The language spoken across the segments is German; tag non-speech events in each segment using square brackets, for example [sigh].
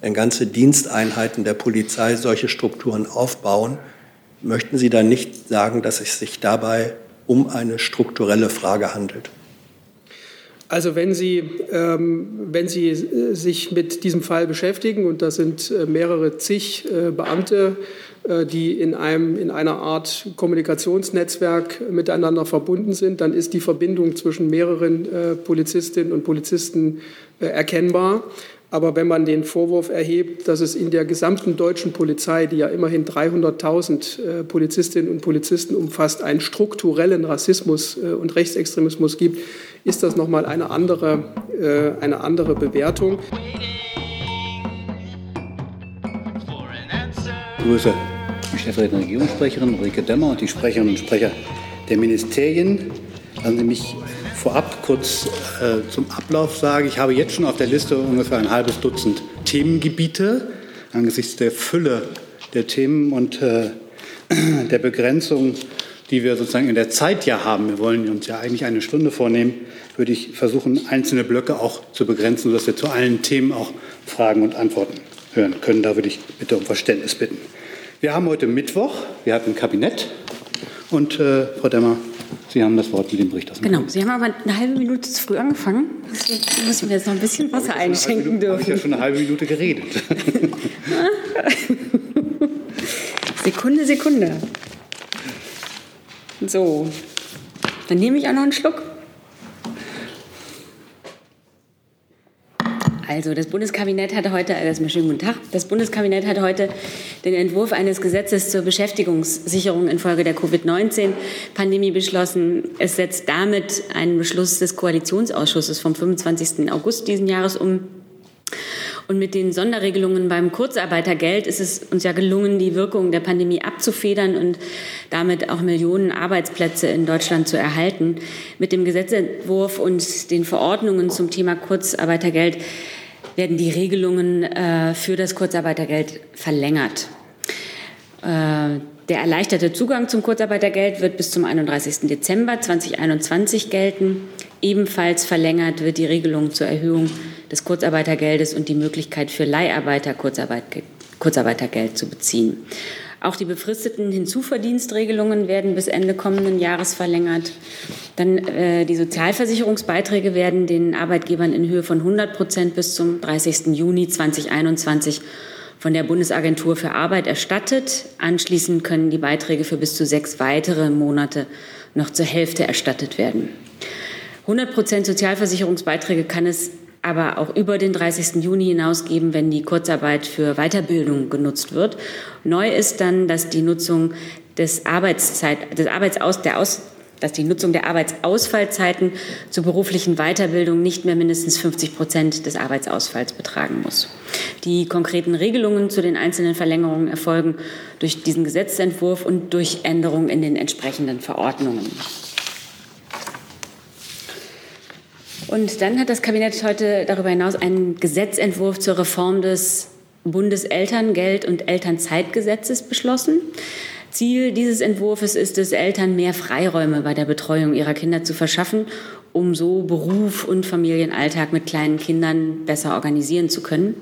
wenn ganze Diensteinheiten der Polizei solche Strukturen aufbauen, möchten Sie dann nicht sagen, dass es sich dabei um eine strukturelle Frage handelt? Also wenn Sie, ähm, wenn Sie äh, sich mit diesem Fall beschäftigen, und da sind äh, mehrere zig äh, Beamte, äh, die in, einem, in einer Art Kommunikationsnetzwerk miteinander verbunden sind, dann ist die Verbindung zwischen mehreren äh, Polizistinnen und Polizisten erkennbar. Aber wenn man den Vorwurf erhebt, dass es in der gesamten deutschen Polizei, die ja immerhin 300.000 äh, Polizistinnen und Polizisten umfasst, einen strukturellen Rassismus äh, und Rechtsextremismus gibt, ist das nochmal eine andere, äh, eine andere Bewertung. Ich grüße die stellvertretende Regierungssprecherin Ulrike Demmer und die Sprecherinnen und Sprecher der Ministerien. Lassen Sie mich vorab kurz äh, zum Ablauf sagen. Ich habe jetzt schon auf der Liste ungefähr ein halbes Dutzend Themengebiete angesichts der Fülle der Themen und äh, [clears throat] der Begrenzung, die wir sozusagen in der Zeit ja haben. Wir wollen uns ja eigentlich eine Stunde vornehmen, würde ich versuchen, einzelne Blöcke auch zu begrenzen, sodass wir zu allen Themen auch Fragen und Antworten hören können. Da würde ich bitte um Verständnis bitten. Wir haben heute Mittwoch, wir hatten ein Kabinett und äh, Frau Demmer, Sie haben das Wort mit dem Bericht. Genau, Sie haben aber eine halbe Minute zu früh angefangen. Deswegen müssen wir jetzt noch ein bisschen Wasser einschenken Minute, dürfen. Ich habe ja schon eine halbe Minute geredet. [laughs] Sekunde, Sekunde. So, dann nehme ich auch noch einen Schluck. Also das Bundeskabinett hatte heute, äh, ist mir schönen guten Tag, das Bundeskabinett hat heute den Entwurf eines Gesetzes zur Beschäftigungssicherung infolge der Covid-19-Pandemie beschlossen. Es setzt damit einen Beschluss des Koalitionsausschusses vom 25. August diesen Jahres um. Und mit den Sonderregelungen beim Kurzarbeitergeld ist es uns ja gelungen, die Wirkung der Pandemie abzufedern und damit auch Millionen Arbeitsplätze in Deutschland zu erhalten. Mit dem Gesetzentwurf und den Verordnungen zum Thema Kurzarbeitergeld werden die Regelungen äh, für das Kurzarbeitergeld verlängert. Äh, der erleichterte Zugang zum Kurzarbeitergeld wird bis zum 31. Dezember 2021 gelten. Ebenfalls verlängert wird die Regelung zur Erhöhung des Kurzarbeitergeldes und die Möglichkeit für Leiharbeiter Kurzarbeit, Kurzarbeitergeld zu beziehen. Auch die befristeten Hinzuverdienstregelungen werden bis Ende kommenden Jahres verlängert. Dann äh, die Sozialversicherungsbeiträge werden den Arbeitgebern in Höhe von 100 Prozent bis zum 30. Juni 2021 von der Bundesagentur für Arbeit erstattet. Anschließend können die Beiträge für bis zu sechs weitere Monate noch zur Hälfte erstattet werden. 100 Prozent Sozialversicherungsbeiträge kann es aber auch über den 30. Juni hinaus geben, wenn die Kurzarbeit für Weiterbildung genutzt wird. Neu ist dann, dass die Nutzung des Arbeitszeit, des Arbeitsaus, der Aus, dass die Nutzung der Arbeitsausfallzeiten zur beruflichen Weiterbildung nicht mehr mindestens 50 Prozent des Arbeitsausfalls betragen muss. Die konkreten Regelungen zu den einzelnen Verlängerungen erfolgen durch diesen Gesetzentwurf und durch Änderungen in den entsprechenden Verordnungen. Und dann hat das Kabinett heute darüber hinaus einen Gesetzentwurf zur Reform des Bundeselterngeld- und Elternzeitgesetzes beschlossen. Ziel dieses Entwurfs ist es, Eltern mehr Freiräume bei der Betreuung ihrer Kinder zu verschaffen, um so Beruf und Familienalltag mit kleinen Kindern besser organisieren zu können.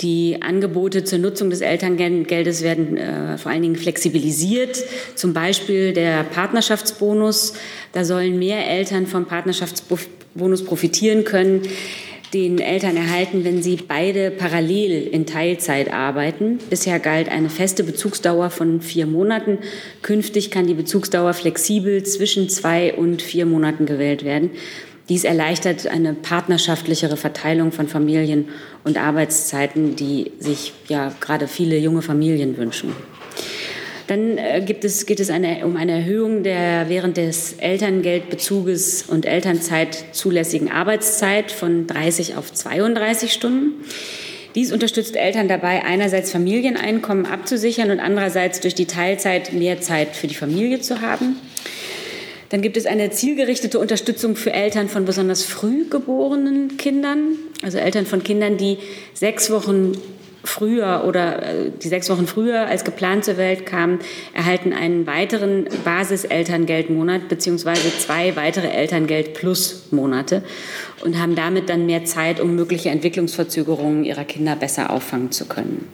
Die Angebote zur Nutzung des Elterngeldes werden äh, vor allen Dingen flexibilisiert. Zum Beispiel der Partnerschaftsbonus. Da sollen mehr Eltern vom Partnerschaftsbonus profitieren können den Eltern erhalten, wenn sie beide parallel in Teilzeit arbeiten. Bisher galt eine feste Bezugsdauer von vier Monaten. Künftig kann die Bezugsdauer flexibel zwischen zwei und vier Monaten gewählt werden. Dies erleichtert eine partnerschaftlichere Verteilung von Familien- und Arbeitszeiten, die sich ja gerade viele junge Familien wünschen. Dann äh, gibt es, geht es eine, um eine Erhöhung der während des Elterngeldbezuges und Elternzeit zulässigen Arbeitszeit von 30 auf 32 Stunden. Dies unterstützt Eltern dabei, einerseits Familieneinkommen abzusichern und andererseits durch die Teilzeit mehr Zeit für die Familie zu haben. Dann gibt es eine zielgerichtete Unterstützung für Eltern von besonders früh geborenen Kindern, also Eltern von Kindern, die sechs Wochen früher oder äh, die sechs Wochen früher als geplant zur Welt kamen, erhalten einen weiteren Basiselterngeldmonat beziehungsweise zwei weitere Elterngeld-Plus-Monate und haben damit dann mehr Zeit, um mögliche Entwicklungsverzögerungen ihrer Kinder besser auffangen zu können.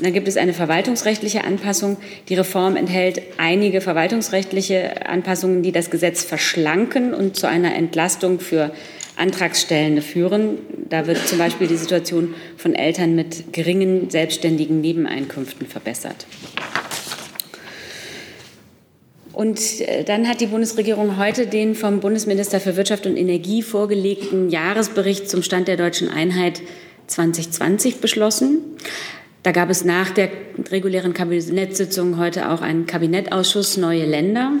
Und dann gibt es eine verwaltungsrechtliche Anpassung. Die Reform enthält einige verwaltungsrechtliche Anpassungen, die das Gesetz verschlanken und zu einer Entlastung für Antragsstellende führen. Da wird zum Beispiel die Situation von Eltern mit geringen selbstständigen Nebeneinkünften verbessert. Und äh, dann hat die Bundesregierung heute den vom Bundesminister für Wirtschaft und Energie vorgelegten Jahresbericht zum Stand der deutschen Einheit 2020 beschlossen. Da gab es nach der regulären Kabinettssitzung heute auch einen Kabinettausschuss Neue Länder.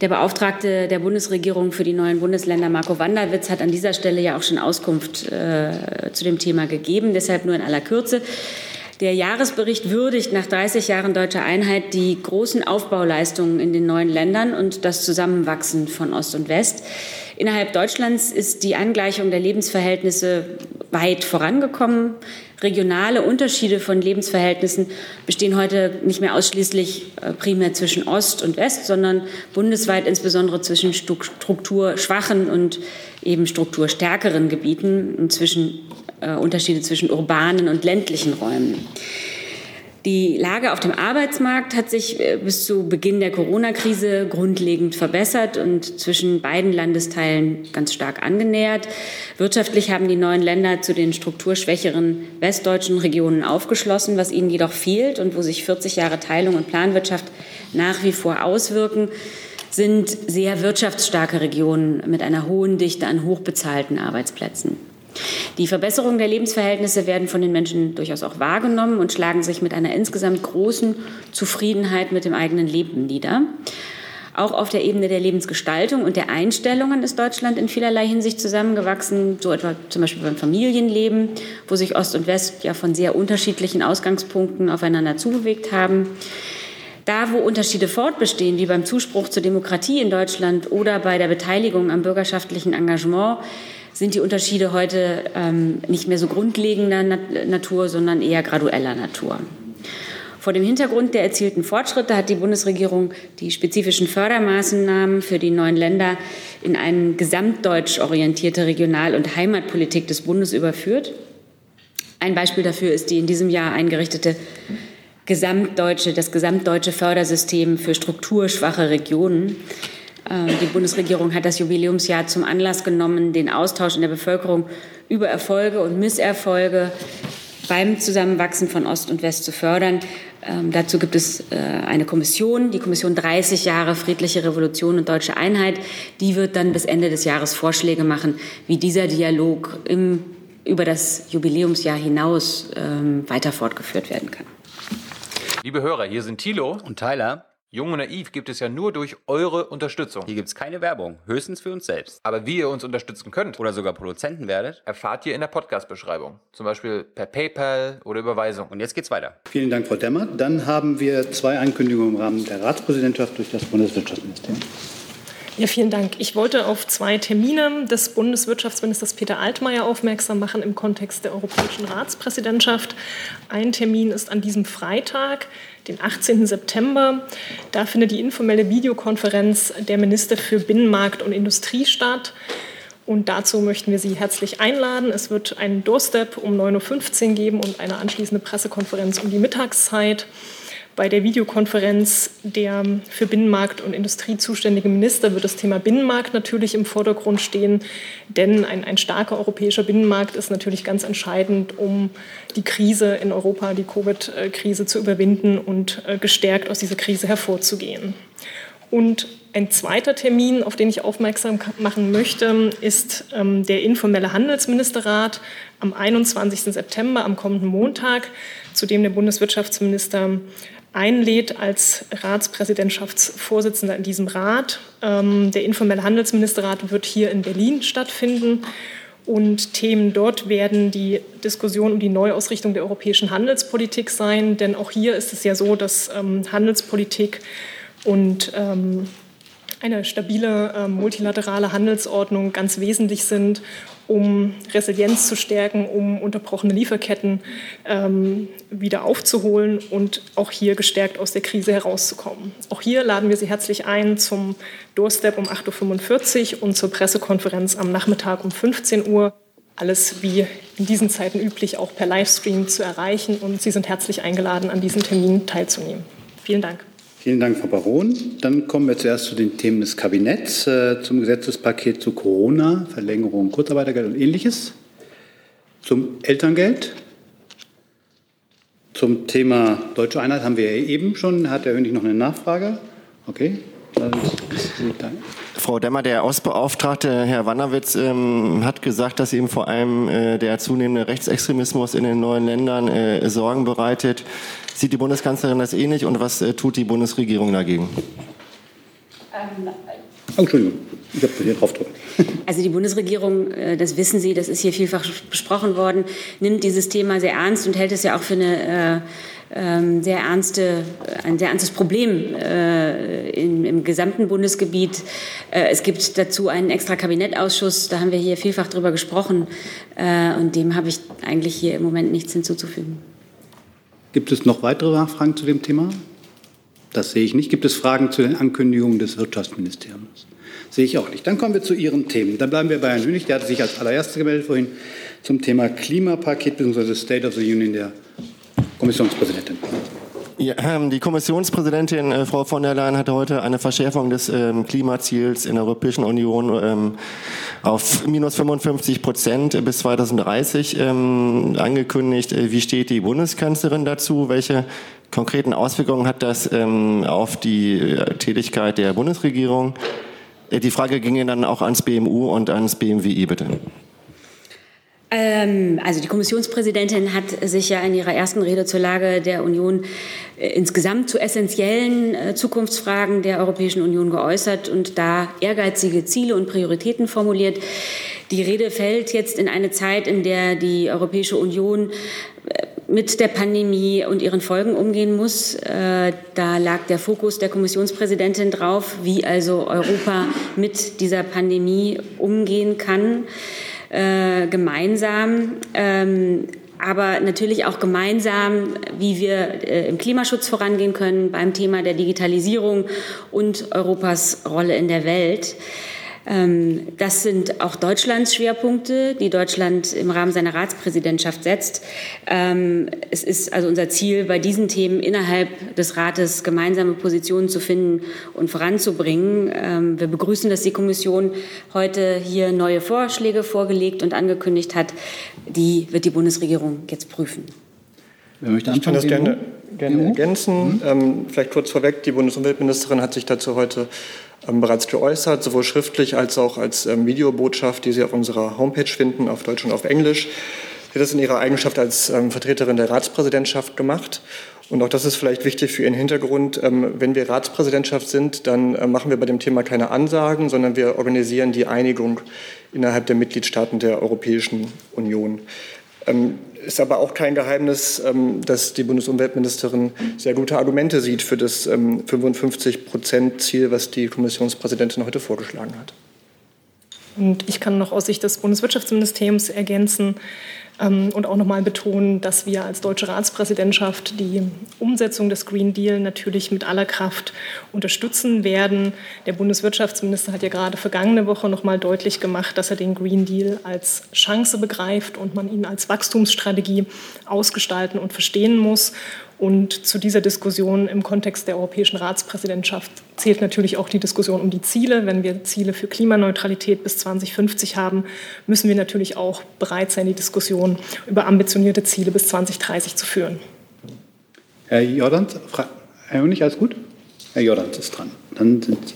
Der Beauftragte der Bundesregierung für die neuen Bundesländer, Marco Wanderwitz, hat an dieser Stelle ja auch schon Auskunft äh, zu dem Thema gegeben. Deshalb nur in aller Kürze. Der Jahresbericht würdigt nach 30 Jahren deutscher Einheit die großen Aufbauleistungen in den neuen Ländern und das Zusammenwachsen von Ost und West. Innerhalb Deutschlands ist die Angleichung der Lebensverhältnisse weit vorangekommen. Regionale Unterschiede von Lebensverhältnissen bestehen heute nicht mehr ausschließlich äh, primär zwischen Ost und West, sondern bundesweit insbesondere zwischen strukturschwachen und eben strukturstärkeren Gebieten und zwischen äh, Unterschiede zwischen urbanen und ländlichen Räumen. Die Lage auf dem Arbeitsmarkt hat sich äh, bis zu Beginn der Corona-Krise grundlegend verbessert und zwischen beiden Landesteilen ganz stark angenähert. Wirtschaftlich haben die neuen Länder zu den strukturschwächeren westdeutschen Regionen aufgeschlossen, was ihnen jedoch fehlt und wo sich 40 Jahre Teilung und Planwirtschaft nach wie vor auswirken sind sehr wirtschaftsstarke Regionen mit einer hohen Dichte an hochbezahlten Arbeitsplätzen. Die Verbesserung der Lebensverhältnisse werden von den Menschen durchaus auch wahrgenommen und schlagen sich mit einer insgesamt großen Zufriedenheit mit dem eigenen Leben nieder. Auch auf der Ebene der Lebensgestaltung und der Einstellungen ist Deutschland in vielerlei Hinsicht zusammengewachsen, so etwa zum Beispiel beim Familienleben, wo sich Ost und West ja von sehr unterschiedlichen Ausgangspunkten aufeinander zubewegt haben. Da, wo Unterschiede fortbestehen, wie beim Zuspruch zur Demokratie in Deutschland oder bei der Beteiligung am bürgerschaftlichen Engagement, sind die Unterschiede heute ähm, nicht mehr so grundlegender Natur, sondern eher gradueller Natur. Vor dem Hintergrund der erzielten Fortschritte hat die Bundesregierung die spezifischen Fördermaßnahmen für die neuen Länder in eine gesamtdeutsch orientierte Regional- und Heimatpolitik des Bundes überführt. Ein Beispiel dafür ist die in diesem Jahr eingerichtete gesamtdeutsche, das gesamtdeutsche Fördersystem für strukturschwache Regionen. Äh, die Bundesregierung hat das Jubiläumsjahr zum Anlass genommen, den Austausch in der Bevölkerung über Erfolge und Misserfolge beim Zusammenwachsen von Ost und West zu fördern. Ähm, dazu gibt es äh, eine Kommission, die Kommission 30 Jahre friedliche Revolution und deutsche Einheit. Die wird dann bis Ende des Jahres Vorschläge machen, wie dieser Dialog im, über das Jubiläumsjahr hinaus ähm, weiter fortgeführt werden kann. Liebe Hörer, hier sind Thilo und Tyler. Jung und Naiv gibt es ja nur durch eure Unterstützung. Hier gibt es keine Werbung, höchstens für uns selbst. Aber wie ihr uns unterstützen könnt oder sogar Produzenten werdet, erfahrt ihr in der Podcast-Beschreibung. Zum Beispiel per PayPal oder Überweisung. Und jetzt geht's weiter. Vielen Dank, Frau Demmer. Dann haben wir zwei Ankündigungen im Rahmen der Ratspräsidentschaft durch das Bundeswirtschaftsministerium. Ja, vielen Dank. Ich wollte auf zwei Termine des Bundeswirtschaftsministers Peter Altmaier aufmerksam machen im Kontext der Europäischen Ratspräsidentschaft. Ein Termin ist an diesem Freitag, den 18. September. Da findet die informelle Videokonferenz der Minister für Binnenmarkt und Industrie statt. Und dazu möchten wir Sie herzlich einladen. Es wird einen Doorstep um 9.15 Uhr geben und eine anschließende Pressekonferenz um die Mittagszeit. Bei der Videokonferenz der für Binnenmarkt und Industrie zuständige Minister wird das Thema Binnenmarkt natürlich im Vordergrund stehen, denn ein, ein starker europäischer Binnenmarkt ist natürlich ganz entscheidend, um die Krise in Europa, die Covid-Krise zu überwinden und äh, gestärkt aus dieser Krise hervorzugehen. Und ein zweiter Termin, auf den ich aufmerksam machen möchte, ist ähm, der informelle Handelsministerrat am 21. September, am kommenden Montag, zu dem der Bundeswirtschaftsminister einlädt als Ratspräsidentschaftsvorsitzender in diesem Rat. Ähm, der informelle Handelsministerrat wird hier in Berlin stattfinden. Und Themen dort werden die Diskussion um die Neuausrichtung der europäischen Handelspolitik sein. Denn auch hier ist es ja so, dass ähm, Handelspolitik und ähm, eine stabile multilaterale Handelsordnung ganz wesentlich sind um Resilienz zu stärken, um unterbrochene Lieferketten ähm, wieder aufzuholen und auch hier gestärkt aus der Krise herauszukommen. Auch hier laden wir Sie herzlich ein zum Doorstep um 8.45 Uhr und zur Pressekonferenz am Nachmittag um 15 Uhr. Alles wie in diesen Zeiten üblich auch per Livestream zu erreichen und Sie sind herzlich eingeladen, an diesem Termin teilzunehmen. Vielen Dank. Vielen Dank, Frau Baron. Dann kommen wir zuerst zu den Themen des Kabinetts, äh, zum Gesetzespaket zu Corona, Verlängerung Kurzarbeitergeld und ähnliches, zum Elterngeld, zum Thema deutsche Einheit haben wir ja eben schon. Hat Herr Hönig noch eine Nachfrage? Okay. Frau Demmer, der Ostbeauftragte Herr Wannerwitz ähm, hat gesagt, dass ihm vor allem äh, der zunehmende Rechtsextremismus in den neuen Ländern äh, Sorgen bereitet. Sieht die Bundeskanzlerin das ähnlich und was äh, tut die Bundesregierung dagegen? Ähm, Entschuldigung, ich habe hier drauf drücken. [laughs] Also die Bundesregierung, äh, das wissen Sie, das ist hier vielfach besprochen worden, nimmt dieses Thema sehr ernst und hält es ja auch für eine äh, sehr ernste, ein sehr ernstes Problem äh, im, im, gesamten Bundesgebiet. Äh, es gibt dazu einen extra Kabinettausschuss, da haben wir hier vielfach drüber gesprochen äh, und dem habe ich eigentlich hier im Moment nichts hinzuzufügen. Gibt es noch weitere Nachfragen zu dem Thema? Das sehe ich nicht. Gibt es Fragen zu den Ankündigungen des Wirtschaftsministeriums? Sehe ich auch nicht. Dann kommen wir zu Ihren Themen. Dann bleiben wir bei Herrn Hönig. Der hat sich als allererster gemeldet vorhin zum Thema Klimapaket bzw. State of the Union der Kommissionspräsidentin. Ja, ähm, die Kommissionspräsidentin äh, Frau von der Leyen hat heute eine Verschärfung des ähm, Klimaziels in der Europäischen Union ähm, auf minus 55 Prozent bis 2030 ähm, angekündigt. Äh, wie steht die Bundeskanzlerin dazu? Welche konkreten Auswirkungen hat das ähm, auf die äh, Tätigkeit der Bundesregierung? Äh, die Frage ginge dann auch ans BMU und ans BMWI, bitte. Ähm, also die Kommissionspräsidentin hat sich ja in ihrer ersten Rede zur Lage der Union äh, insgesamt zu essentiellen äh, Zukunftsfragen der Europäischen Union geäußert und da ehrgeizige Ziele und Prioritäten formuliert. Die Rede fällt jetzt in eine Zeit, in der die Europäische Union äh, mit der Pandemie und ihren Folgen umgehen muss. Da lag der Fokus der Kommissionspräsidentin drauf, wie also Europa mit dieser Pandemie umgehen kann äh, gemeinsam. Ähm, aber natürlich auch gemeinsam, wie wir äh, im Klimaschutz vorangehen können, beim Thema der Digitalisierung und Europas Rolle in der Welt. Ähm, das sind auch Deutschlands Schwerpunkte, die Deutschland im Rahmen seiner Ratspräsidentschaft setzt. Ähm, es ist also unser Ziel, bei diesen Themen innerhalb des Rates gemeinsame Positionen zu finden und voranzubringen. Ähm, wir begrüßen, dass die Kommission heute hier neue Vorschläge vorgelegt und angekündigt hat. Die wird die Bundesregierung jetzt prüfen. Wer möchte ich kann das gerne, gerne ergänzen. Mhm. vielleicht kurz vorweg, die Bundesumweltministerin hat sich dazu heute bereits geäußert, sowohl schriftlich als auch als ähm, Videobotschaft, die Sie auf unserer Homepage finden, auf Deutsch und auf Englisch. Sie hat das in ihrer Eigenschaft als ähm, Vertreterin der Ratspräsidentschaft gemacht. Und auch das ist vielleicht wichtig für Ihren Hintergrund. Wenn wir Ratspräsidentschaft sind, dann äh, machen wir bei dem Thema keine Ansagen, sondern wir organisieren die Einigung innerhalb der Mitgliedstaaten der Europäischen Union. Ist aber auch kein Geheimnis, ähm, dass die Bundesumweltministerin sehr gute Argumente sieht für das 55-Prozent-Ziel, ähm, was die Kommissionspräsidentin heute vorgeschlagen hat. Und ich kann noch aus Sicht des Bundeswirtschaftsministeriums ergänzen, und auch nochmal betonen, dass wir als deutsche Ratspräsidentschaft die Umsetzung des Green Deal natürlich mit aller Kraft unterstützen werden. Der Bundeswirtschaftsminister hat ja gerade vergangene Woche nochmal deutlich gemacht, dass er den Green Deal als Chance begreift und man ihn als Wachstumsstrategie ausgestalten und verstehen muss. Und zu dieser Diskussion im Kontext der europäischen Ratspräsidentschaft zählt natürlich auch die Diskussion um die Ziele. Wenn wir Ziele für Klimaneutralität bis 2050 haben, müssen wir natürlich auch bereit sein, die Diskussion über ambitionierte Ziele bis 2030 zu führen. Herr Jordan, Herr Hönig, alles gut? Herr Jordan ist dran. Dann sind Sie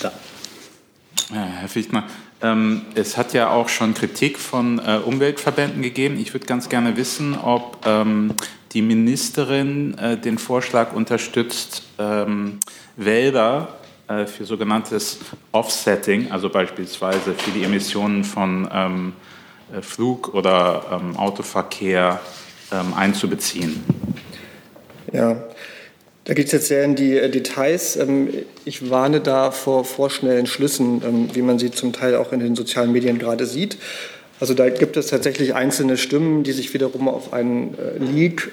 da. Herr Fichtner, ähm, es hat ja auch schon Kritik von äh, Umweltverbänden gegeben. Ich würde ganz gerne wissen, ob ähm, die Ministerin äh, den Vorschlag unterstützt, ähm, Wälder äh, für sogenanntes Offsetting, also beispielsweise für die Emissionen von ähm, äh, Flug- oder ähm, Autoverkehr ähm, einzubeziehen. Ja, da geht es jetzt sehr in die äh, Details. Ähm, ich warne da vor vorschnellen Schlüssen, ähm, wie man sie zum Teil auch in den sozialen Medien gerade sieht. Also da gibt es tatsächlich einzelne Stimmen, die sich wiederum auf einen äh, Leak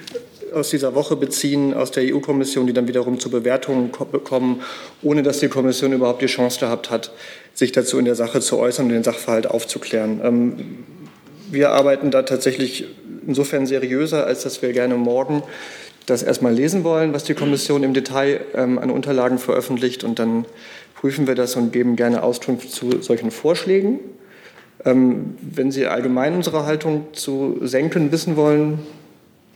aus dieser Woche beziehen, aus der EU-Kommission, die dann wiederum zu Bewertungen kommen, ohne dass die Kommission überhaupt die Chance gehabt hat, sich dazu in der Sache zu äußern und den Sachverhalt aufzuklären. Ähm, wir arbeiten da tatsächlich insofern seriöser, als dass wir gerne morgen das erstmal lesen wollen, was die Kommission im Detail ähm, an Unterlagen veröffentlicht. Und dann prüfen wir das und geben gerne Auskunft zu solchen Vorschlägen. Ähm, wenn Sie allgemein unsere Haltung zu senken wissen wollen,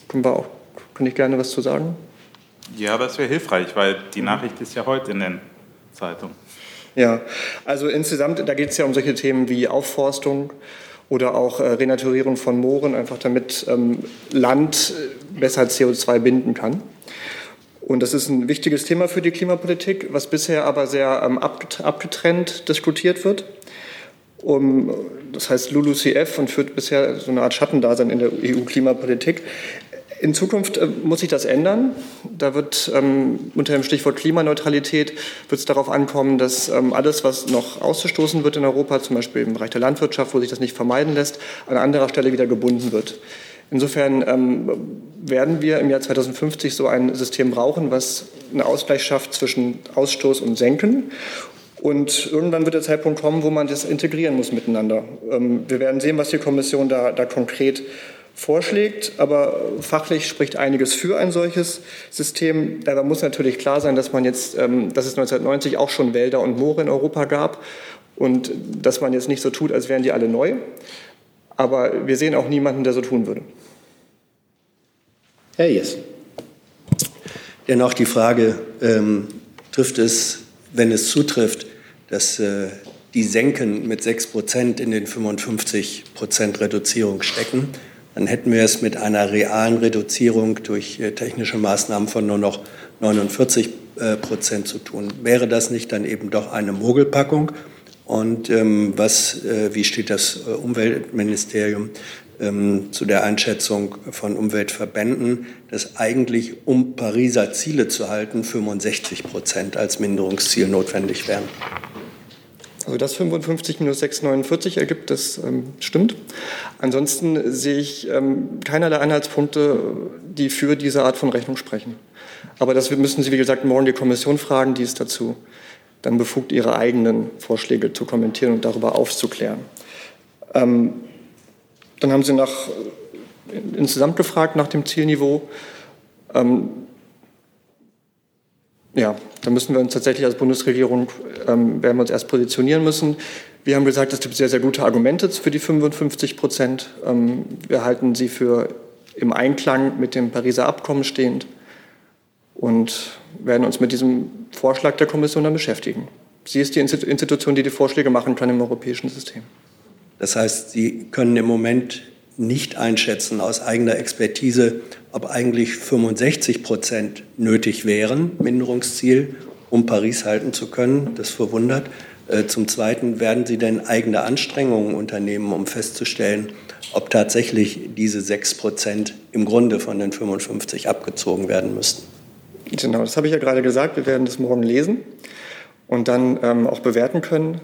können wir auch, kann ich gerne was zu sagen. Ja, das wäre hilfreich, weil die Nachricht ist ja heute in den Zeitungen. Ja, also insgesamt, da geht es ja um solche Themen wie Aufforstung, oder auch äh, Renaturierung von Mooren, einfach damit ähm, Land äh, besser CO2 binden kann. Und das ist ein wichtiges Thema für die Klimapolitik, was bisher aber sehr ähm, abgetrennt diskutiert wird. Um, das heißt LULUCF und führt bisher so eine Art Schattendasein in der EU-Klimapolitik. In Zukunft äh, muss sich das ändern. Da wird ähm, unter dem Stichwort Klimaneutralität wird es darauf ankommen, dass ähm, alles, was noch ausgestoßen wird in Europa, zum Beispiel im Bereich der Landwirtschaft, wo sich das nicht vermeiden lässt, an anderer Stelle wieder gebunden wird. Insofern ähm, werden wir im Jahr 2050 so ein System brauchen, was einen Ausgleich schafft zwischen Ausstoß und Senken. Und irgendwann wird der Zeitpunkt kommen, wo man das integrieren muss miteinander. Ähm, wir werden sehen, was die Kommission da, da konkret vorschlägt, aber fachlich spricht einiges für ein solches System. Dabei muss natürlich klar sein, dass man jetzt, ähm, dass es 1990 auch schon Wälder und Moore in Europa gab und dass man jetzt nicht so tut, als wären die alle neu. Aber wir sehen auch niemanden, der so tun würde. Herr Jess. Dennoch die Frage, ähm, trifft es, wenn es zutrifft, dass äh, die Senken mit 6 Prozent in den 55 Prozent Reduzierung stecken, dann hätten wir es mit einer realen Reduzierung durch äh, technische Maßnahmen von nur noch 49 äh, Prozent zu tun. Wäre das nicht dann eben doch eine Mogelpackung? Und ähm, was, äh, wie steht das Umweltministerium ähm, zu der Einschätzung von Umweltverbänden, dass eigentlich, um Pariser Ziele zu halten, 65 Prozent als Minderungsziel notwendig wären? Also das 55 minus 649 ergibt, das ähm, stimmt. Ansonsten sehe ich ähm, keinerlei Anhaltspunkte, die für diese Art von Rechnung sprechen. Aber das müssen Sie, wie gesagt, morgen die Kommission fragen, die ist dazu dann befugt, ihre eigenen Vorschläge zu kommentieren und darüber aufzuklären. Ähm, dann haben Sie nach, insgesamt gefragt nach dem Zielniveau. Ähm, ja, da müssen wir uns tatsächlich als Bundesregierung, ähm, werden wir uns erst positionieren müssen. Wir haben gesagt, es gibt sehr, sehr gute Argumente für die 55 Prozent. Ähm, wir halten sie für im Einklang mit dem Pariser Abkommen stehend und werden uns mit diesem Vorschlag der Kommission dann beschäftigen. Sie ist die Institution, die die Vorschläge machen kann im europäischen System. Das heißt, Sie können im Moment nicht einschätzen aus eigener Expertise, ob eigentlich 65 Prozent nötig wären, Minderungsziel, um Paris halten zu können. Das verwundert. Äh, zum Zweiten, werden Sie denn eigene Anstrengungen unternehmen, um festzustellen, ob tatsächlich diese 6 Prozent im Grunde von den 55 abgezogen werden müssten? Genau, das habe ich ja gerade gesagt. Wir werden das morgen lesen und dann ähm, auch bewerten können.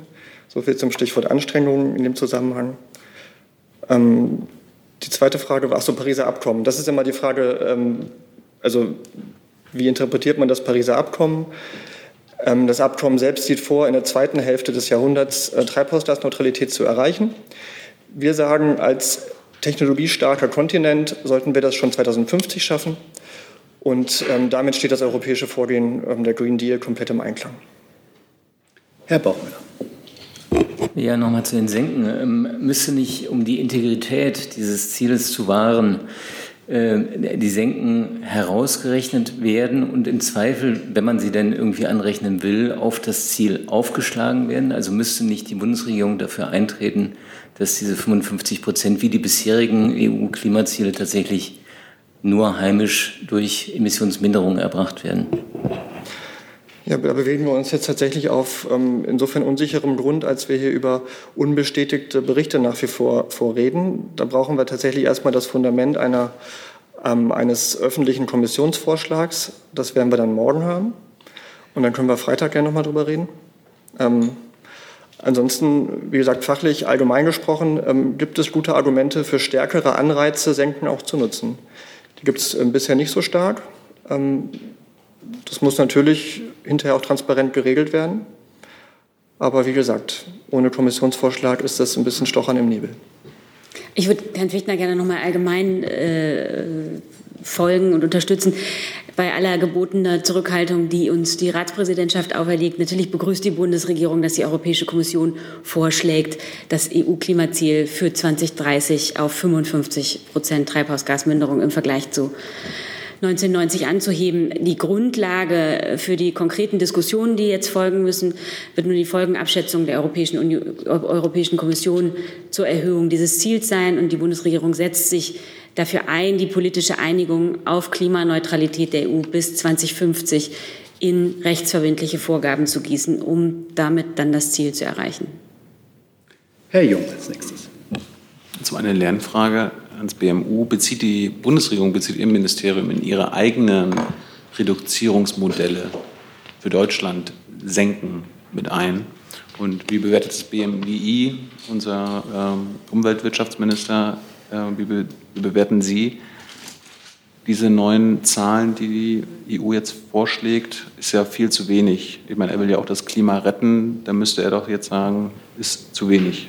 So viel zum Stichwort Anstrengungen in dem Zusammenhang. Ähm, die zweite Frage war, ach so, Pariser Abkommen. Das ist immer die Frage, ähm, also wie interpretiert man das Pariser Abkommen? Ähm, das Abkommen selbst sieht vor, in der zweiten Hälfte des Jahrhunderts äh, Treibhausgasneutralität zu erreichen. Wir sagen, als technologiestarker Kontinent sollten wir das schon 2050 schaffen. Und ähm, damit steht das europäische Vorgehen ähm, der Green Deal komplett im Einklang. Herr Bauchmüller. Ja, nochmal zu den Senken. Ähm, müsste nicht, um die Integrität dieses Zieles zu wahren, äh, die Senken herausgerechnet werden und im Zweifel, wenn man sie denn irgendwie anrechnen will, auf das Ziel aufgeschlagen werden? Also müsste nicht die Bundesregierung dafür eintreten, dass diese 55 Prozent wie die bisherigen EU-Klimaziele tatsächlich nur heimisch durch Emissionsminderung erbracht werden? Ja, da bewegen wir uns jetzt tatsächlich auf ähm, insofern unsicherem Grund, als wir hier über unbestätigte Berichte nach wie vor, vor reden. Da brauchen wir tatsächlich erstmal das Fundament einer, ähm, eines öffentlichen Kommissionsvorschlags. Das werden wir dann morgen haben. Und dann können wir Freitag gerne nochmal drüber reden. Ähm, Ansonsten, wie gesagt, fachlich allgemein gesprochen, ähm, gibt es gute Argumente für stärkere Anreize, Senken auch zu nutzen. Die gibt es ähm, bisher nicht so stark. Ähm, das muss natürlich hinterher auch transparent geregelt werden. Aber wie gesagt, ohne Kommissionsvorschlag ist das ein bisschen Stochern im Nebel. Ich würde Herrn Fichtner gerne noch mal allgemein äh, folgen und unterstützen bei aller gebotener Zurückhaltung, die uns die Ratspräsidentschaft auferlegt. Natürlich begrüßt die Bundesregierung, dass die Europäische Kommission vorschlägt, das EU-Klimaziel für 2030 auf 55 Prozent Treibhausgasminderung im Vergleich zu 1990 anzuheben. Die Grundlage für die konkreten Diskussionen, die jetzt folgen müssen, wird nun die Folgenabschätzung der Europäischen, Union, Europäischen Kommission zur Erhöhung dieses Ziels sein. Und die Bundesregierung setzt sich dafür ein, die politische Einigung auf Klimaneutralität der EU bis 2050 in rechtsverbindliche Vorgaben zu gießen, um damit dann das Ziel zu erreichen. Herr Jung als nächstes. Zu einer Lernfrage ans BMU. Bezieht die Bundesregierung, bezieht Ihr Ministerium in Ihre eigenen Reduzierungsmodelle für Deutschland senken mit ein? Und wie bewertet das BMWI, unser ähm, Umweltwirtschaftsminister, äh, wie, be wie bewerten Sie diese neuen Zahlen, die die EU jetzt vorschlägt, ist ja viel zu wenig. Ich meine, er will ja auch das Klima retten. Da müsste er doch jetzt sagen, ist zu wenig.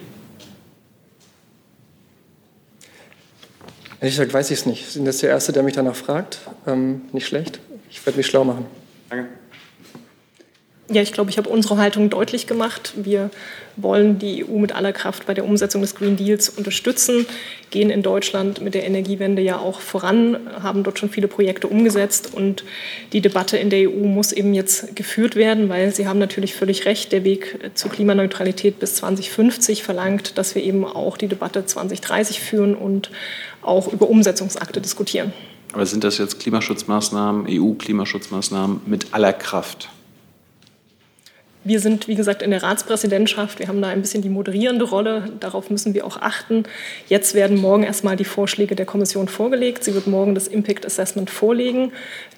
Ehrlich gesagt weiß ich es nicht. Sie sind jetzt der Erste, der mich danach fragt. Ähm, nicht schlecht. Ich werde mich schlau machen. Danke. Ja, ich glaube, ich habe unsere Haltung deutlich gemacht. Wir wollen die EU mit aller Kraft bei der Umsetzung des Green Deals unterstützen, gehen in Deutschland mit der Energiewende ja auch voran, haben dort schon viele Projekte umgesetzt und die Debatte in der EU muss eben jetzt geführt werden, weil Sie haben natürlich völlig recht, der Weg zur Klimaneutralität bis 2050 verlangt, dass wir eben auch die Debatte 2030 führen und auch über Umsetzungsakte diskutieren. Aber sind das jetzt Klimaschutzmaßnahmen, EU-Klimaschutzmaßnahmen mit aller Kraft? Wir sind, wie gesagt, in der Ratspräsidentschaft. Wir haben da ein bisschen die moderierende Rolle. Darauf müssen wir auch achten. Jetzt werden morgen erstmal die Vorschläge der Kommission vorgelegt. Sie wird morgen das Impact Assessment vorlegen.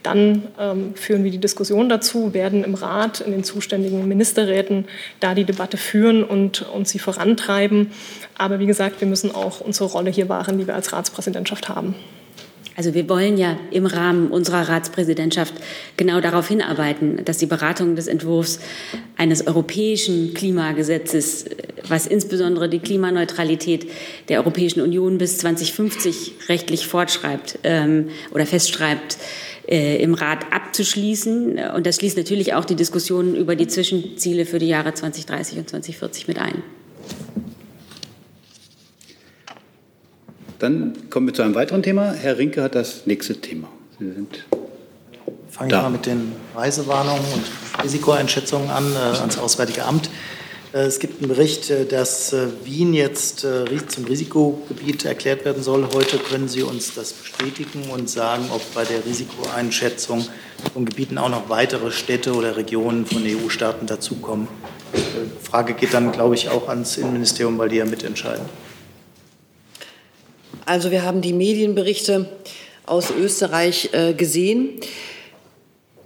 Dann ähm, führen wir die Diskussion dazu, werden im Rat, in den zuständigen Ministerräten da die Debatte führen und, und sie vorantreiben. Aber wie gesagt, wir müssen auch unsere Rolle hier wahren, die wir als Ratspräsidentschaft haben. Also wir wollen ja im Rahmen unserer Ratspräsidentschaft genau darauf hinarbeiten, dass die Beratung des Entwurfs eines europäischen Klimagesetzes, was insbesondere die Klimaneutralität der Europäischen Union bis 2050 rechtlich fortschreibt ähm, oder festschreibt, äh, im Rat abzuschließen. Und das schließt natürlich auch die Diskussionen über die Zwischenziele für die Jahre 2030 und 2040 mit ein. Dann kommen wir zu einem weiteren Thema. Herr Rinke hat das nächste Thema. Sie sind Fangen wir mal mit den Reisewarnungen und Risikoeinschätzungen an äh, ans Auswärtige Amt. Äh, es gibt einen Bericht, äh, dass äh, Wien jetzt äh, zum Risikogebiet erklärt werden soll. Heute können Sie uns das bestätigen und sagen, ob bei der Risikoeinschätzung von Gebieten auch noch weitere Städte oder Regionen von EU-Staaten dazukommen. Die äh, Frage geht dann, glaube ich, auch ans Innenministerium, weil die ja mitentscheiden. Also wir haben die Medienberichte aus Österreich äh, gesehen.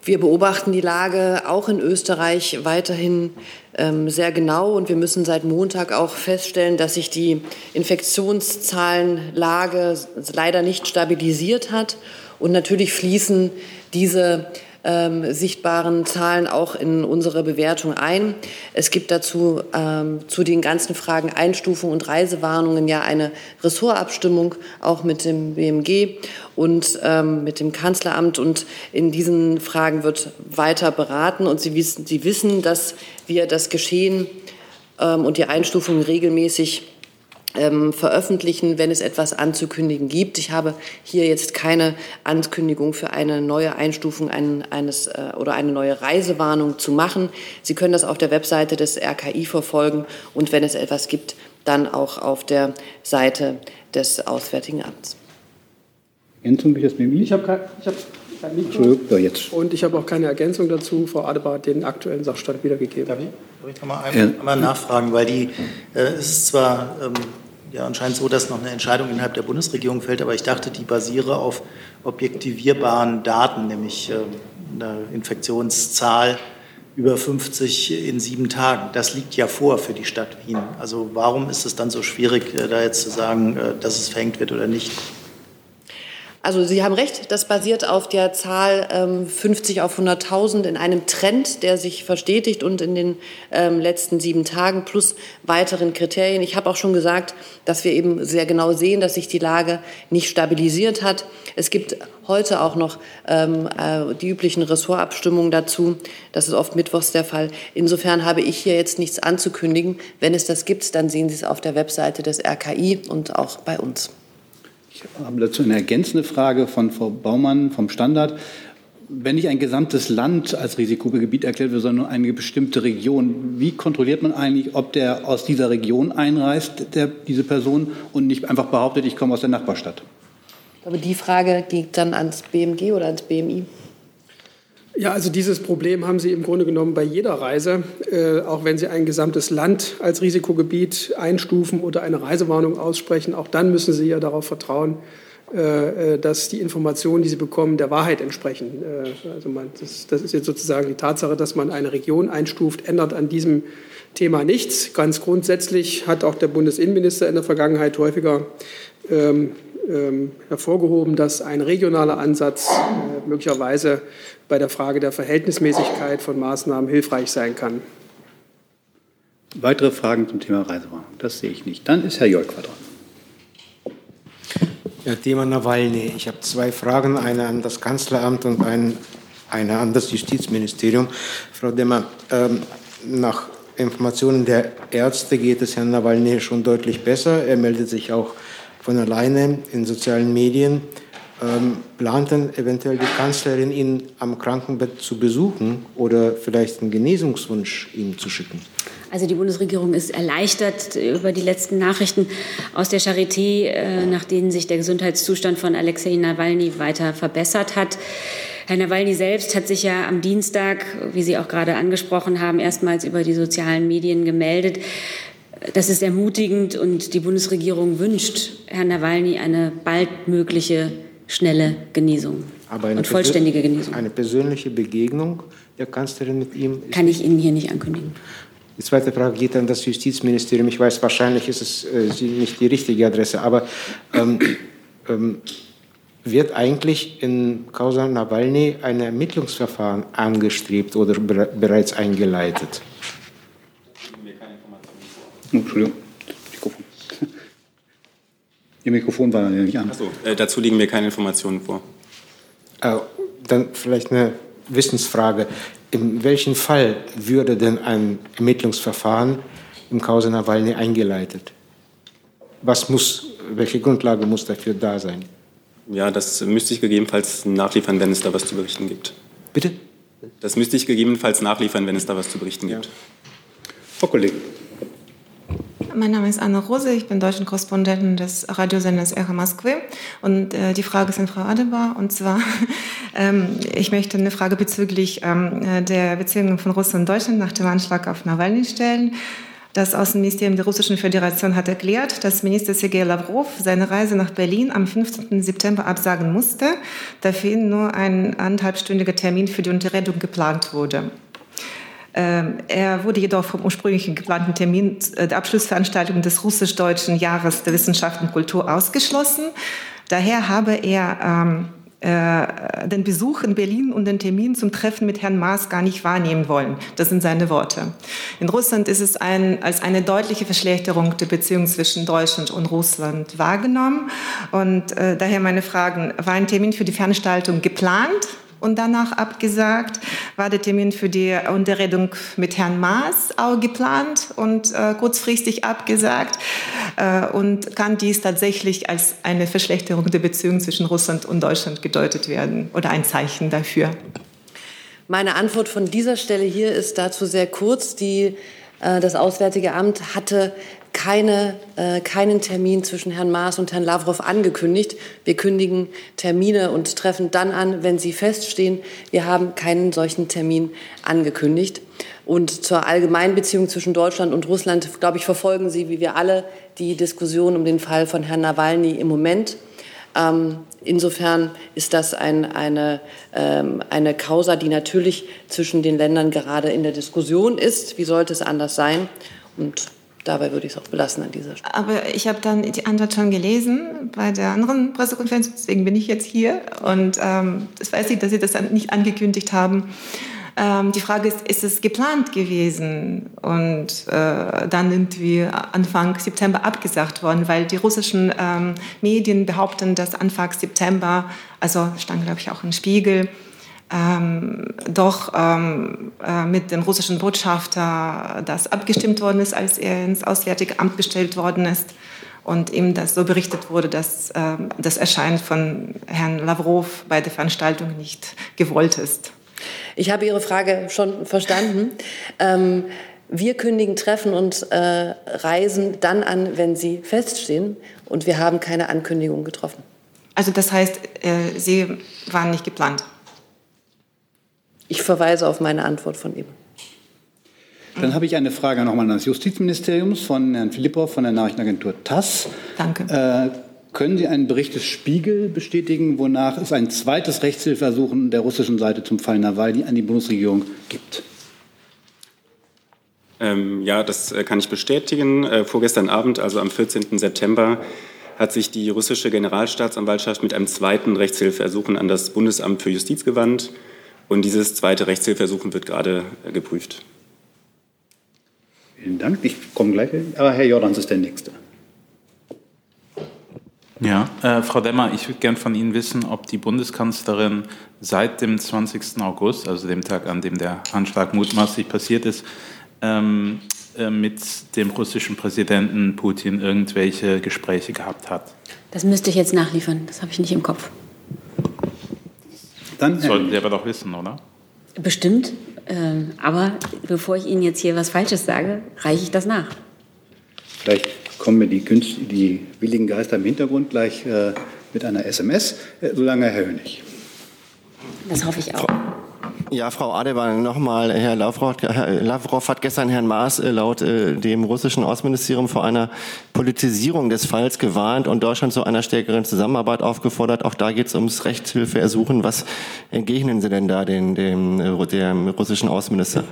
Wir beobachten die Lage auch in Österreich weiterhin ähm, sehr genau und wir müssen seit Montag auch feststellen, dass sich die Infektionszahlenlage leider nicht stabilisiert hat. Und natürlich fließen diese ähm, sichtbaren Zahlen auch in unsere Bewertung ein. Es gibt dazu ähm, zu den ganzen Fragen Einstufung und Reisewarnungen ja eine Ressortabstimmung auch mit dem BMG und ähm, mit dem Kanzleramt. Und in diesen Fragen wird weiter beraten. Und Sie wissen, Sie wissen dass wir das Geschehen ähm, und die Einstufung regelmäßig ähm, veröffentlichen, wenn es etwas anzukündigen gibt. Ich habe hier jetzt keine Ankündigung für eine neue Einstufung eines äh, oder eine neue Reisewarnung zu machen. Sie können das auf der Webseite des RKI verfolgen und wenn es etwas gibt, dann auch auf der Seite des Auswärtigen Amts. Ergänzung durch das BMI? Ich habe kein, ich hab kein Mikro. jetzt. Und ich habe auch keine Ergänzung dazu. Frau Adebar hat den aktuellen Sachstand wiedergegeben. Darf ich, darf ich noch mal einmal, einmal nachfragen? Weil die, äh, es ist zwar ähm, ja anscheinend so, dass noch eine Entscheidung innerhalb der Bundesregierung fällt, aber ich dachte, die basiere auf objektivierbaren Daten, nämlich äh, einer Infektionszahl über 50 in sieben Tagen. Das liegt ja vor für die Stadt Wien. Also warum ist es dann so schwierig, äh, da jetzt zu sagen, äh, dass es verhängt wird oder nicht? Also Sie haben recht, das basiert auf der Zahl ähm, 50 auf 100.000 in einem Trend, der sich verstetigt und in den ähm, letzten sieben Tagen plus weiteren Kriterien. Ich habe auch schon gesagt, dass wir eben sehr genau sehen, dass sich die Lage nicht stabilisiert hat. Es gibt heute auch noch ähm, äh, die üblichen Ressortabstimmungen dazu. Das ist oft mittwochs der Fall. Insofern habe ich hier jetzt nichts anzukündigen. Wenn es das gibt, dann sehen Sie es auf der Webseite des RKI und auch bei uns. Ich habe dazu eine ergänzende Frage von Frau Baumann vom Standard. Wenn nicht ein gesamtes Land als Risikogebiet erklärt wird, sondern nur eine bestimmte Region, wie kontrolliert man eigentlich, ob der aus dieser Region einreist, der, diese Person, und nicht einfach behauptet, ich komme aus der Nachbarstadt? Aber die Frage geht dann ans BMG oder ans BMI. Ja, also dieses Problem haben Sie im Grunde genommen bei jeder Reise, äh, auch wenn Sie ein gesamtes Land als Risikogebiet einstufen oder eine Reisewarnung aussprechen. Auch dann müssen Sie ja darauf vertrauen, äh, äh dass die Informationen, die Sie bekommen, der Wahrheit entsprechen. Äh, also man, das, das, ist jetzt sozusagen die Tatsache, dass man eine Region einstuft, ändert an diesem Thema nichts. Ganz grundsätzlich hat auch der Bundesinnenminister in der Vergangenheit häufiger ähm, ähm, hervorgehoben, dass ein regionaler Ansatz äh, möglicherweise bei der Frage der Verhältnismäßigkeit von Maßnahmen hilfreich sein kann. Weitere Fragen zum Thema Reisewarnung? Das sehe ich nicht. Dann ist Herr Jolk dran. Ja, Thema Nawalny. Ich habe zwei Fragen, eine an das Kanzleramt und ein, eine an das Justizministerium. Frau Demmer, ähm, nach Informationen der Ärzte geht es Herrn Nawalny schon deutlich besser. Er meldet sich auch von alleine in sozialen Medien. Ähm, plant denn eventuell die Kanzlerin, ihn am Krankenbett zu besuchen oder vielleicht einen Genesungswunsch ihm zu schicken? Also die Bundesregierung ist erleichtert über die letzten Nachrichten aus der Charité, äh, nach denen sich der Gesundheitszustand von Alexei Nawalny weiter verbessert hat. Herr Nawalny selbst hat sich ja am Dienstag, wie Sie auch gerade angesprochen haben, erstmals über die sozialen Medien gemeldet. Das ist ermutigend und die Bundesregierung wünscht Herrn Nawalny eine baldmögliche schnelle Genesung und vollständige Genesung. Eine persönliche Begegnung der Kanzlerin mit ihm? Kann ich Ihnen hier nicht ankündigen. Die zweite Frage geht an das Justizministerium. Ich weiß, wahrscheinlich ist es äh, nicht die richtige Adresse, aber ähm, ähm, wird eigentlich in Causa Nawalny ein Ermittlungsverfahren angestrebt oder bereits eingeleitet? Entschuldigung. Ihr Mikrofon war ja nicht an. Achso, äh, dazu liegen mir keine Informationen vor. Äh, dann vielleicht eine Wissensfrage. In welchem Fall würde denn ein Ermittlungsverfahren im Causa Nawalny eingeleitet? Was muss, welche Grundlage muss dafür da sein? Ja, das müsste ich gegebenenfalls nachliefern, wenn es da was zu berichten gibt. Bitte? Das müsste ich gegebenenfalls nachliefern, wenn es da was zu berichten gibt. Frau Kollegin. Mein Name ist Anna Rose, ich bin deutsche Korrespondentin des Radiosenders Echo Moskwe. Und äh, die Frage ist an Frau Adebar. Und zwar, [laughs] ähm, ich möchte eine Frage bezüglich ähm, äh, der Beziehungen von Russland und Deutschland nach dem Anschlag auf Nawalny stellen. Das Außenministerium der Russischen Föderation hat erklärt, dass Minister Sergei Lavrov seine Reise nach Berlin am 15. September absagen musste, da für ihn nur ein anderthalbstündiger Termin für die Unterredung geplant wurde. Ähm, er wurde jedoch vom ursprünglichen geplanten Termin äh, der Abschlussveranstaltung des russisch-deutschen Jahres der Wissenschaft und Kultur ausgeschlossen. Daher habe er ähm, äh, den Besuch in Berlin und den Termin zum Treffen mit Herrn Maas gar nicht wahrnehmen wollen. Das sind seine Worte. In Russland ist es ein, als eine deutliche Verschlechterung der Beziehung zwischen Deutschland und Russland wahrgenommen. Und äh, daher meine Fragen, war ein Termin für die Veranstaltung geplant? Und danach abgesagt. War der Termin für die Unterredung mit Herrn Maas auch geplant und äh, kurzfristig abgesagt. Äh, und kann dies tatsächlich als eine Verschlechterung der Beziehungen zwischen Russland und Deutschland gedeutet werden oder ein Zeichen dafür? Meine Antwort von dieser Stelle hier ist dazu sehr kurz. Die, äh, das Auswärtige Amt hatte keine, äh, keinen Termin zwischen Herrn Maas und Herrn Lavrov angekündigt. Wir kündigen Termine und treffen dann an, wenn sie feststehen. Wir haben keinen solchen Termin angekündigt. Und zur Allgemeinbeziehung zwischen Deutschland und Russland, glaube ich, verfolgen Sie, wie wir alle, die Diskussion um den Fall von Herrn Nawalny im Moment. Ähm, insofern ist das ein, eine, ähm, eine Causa, die natürlich zwischen den Ländern gerade in der Diskussion ist. Wie sollte es anders sein? Und dabei würde ich es auch belassen an dieser Stelle. Aber ich habe dann die Antwort schon gelesen bei der anderen Pressekonferenz, deswegen bin ich jetzt hier. Und ähm, das weiß ich, dass Sie das nicht angekündigt haben. Ähm, die Frage ist, ist es geplant gewesen und äh, dann irgendwie Anfang September abgesagt worden, weil die russischen ähm, Medien behaupten, dass Anfang September, also stand glaube ich auch im Spiegel, ähm, doch ähm, äh, mit dem russischen Botschafter das abgestimmt worden ist, als er ins Auswärtige Amt bestellt worden ist und ihm das so berichtet wurde, dass äh, das Erscheinen von Herrn Lavrov bei der Veranstaltung nicht gewollt ist. Ich habe Ihre Frage schon verstanden. Ähm, wir kündigen Treffen und äh, Reisen dann an, wenn sie feststehen. Und wir haben keine Ankündigung getroffen. Also das heißt, äh, Sie waren nicht geplant? Ich verweise auf meine Antwort von eben. Dann habe ich eine Frage nochmal an das Justizministerium von Herrn Philippov von der Nachrichtenagentur TASS. Danke. Äh, können Sie einen Bericht des Spiegel bestätigen, wonach es ein zweites Rechtshilfeersuchen der russischen Seite zum Fall Nawalny an die Bundesregierung gibt? Ähm, ja, das äh, kann ich bestätigen. Äh, vorgestern Abend, also am 14. September, hat sich die russische Generalstaatsanwaltschaft mit einem zweiten Rechtshilfeersuchen an das Bundesamt für Justiz gewandt. Und dieses zweite Rechtshilfeersuchen wird gerade äh, geprüft. Vielen Dank. Ich komme gleich. Aber Herr Jordans ist der Nächste. Ja, äh, Frau Demmer, ich würde gerne von Ihnen wissen, ob die Bundeskanzlerin seit dem 20. August, also dem Tag, an dem der Anschlag mutmaßlich passiert ist, ähm, äh, mit dem russischen Präsidenten Putin irgendwelche Gespräche gehabt hat. Das müsste ich jetzt nachliefern, das habe ich nicht im Kopf. Dann sollten Sie aber doch wissen, oder? Bestimmt, ähm, aber bevor ich Ihnen jetzt hier was Falsches sage, reiche ich das nach. Vielleicht kommen mir die, die willigen Geister im Hintergrund gleich äh, mit einer SMS. Äh, solange Herr Hönig. Das hoffe ich auch. Ja, Frau Adewan, nochmal. Herr Lavrov, Herr Lavrov hat gestern Herrn Maas äh, laut äh, dem russischen Außenministerium vor einer Politisierung des Falls gewarnt und Deutschland zu einer stärkeren Zusammenarbeit aufgefordert. Auch da geht es ums Rechtshilfeersuchen. Was entgegnen Sie denn da den, dem, äh, dem russischen Außenminister?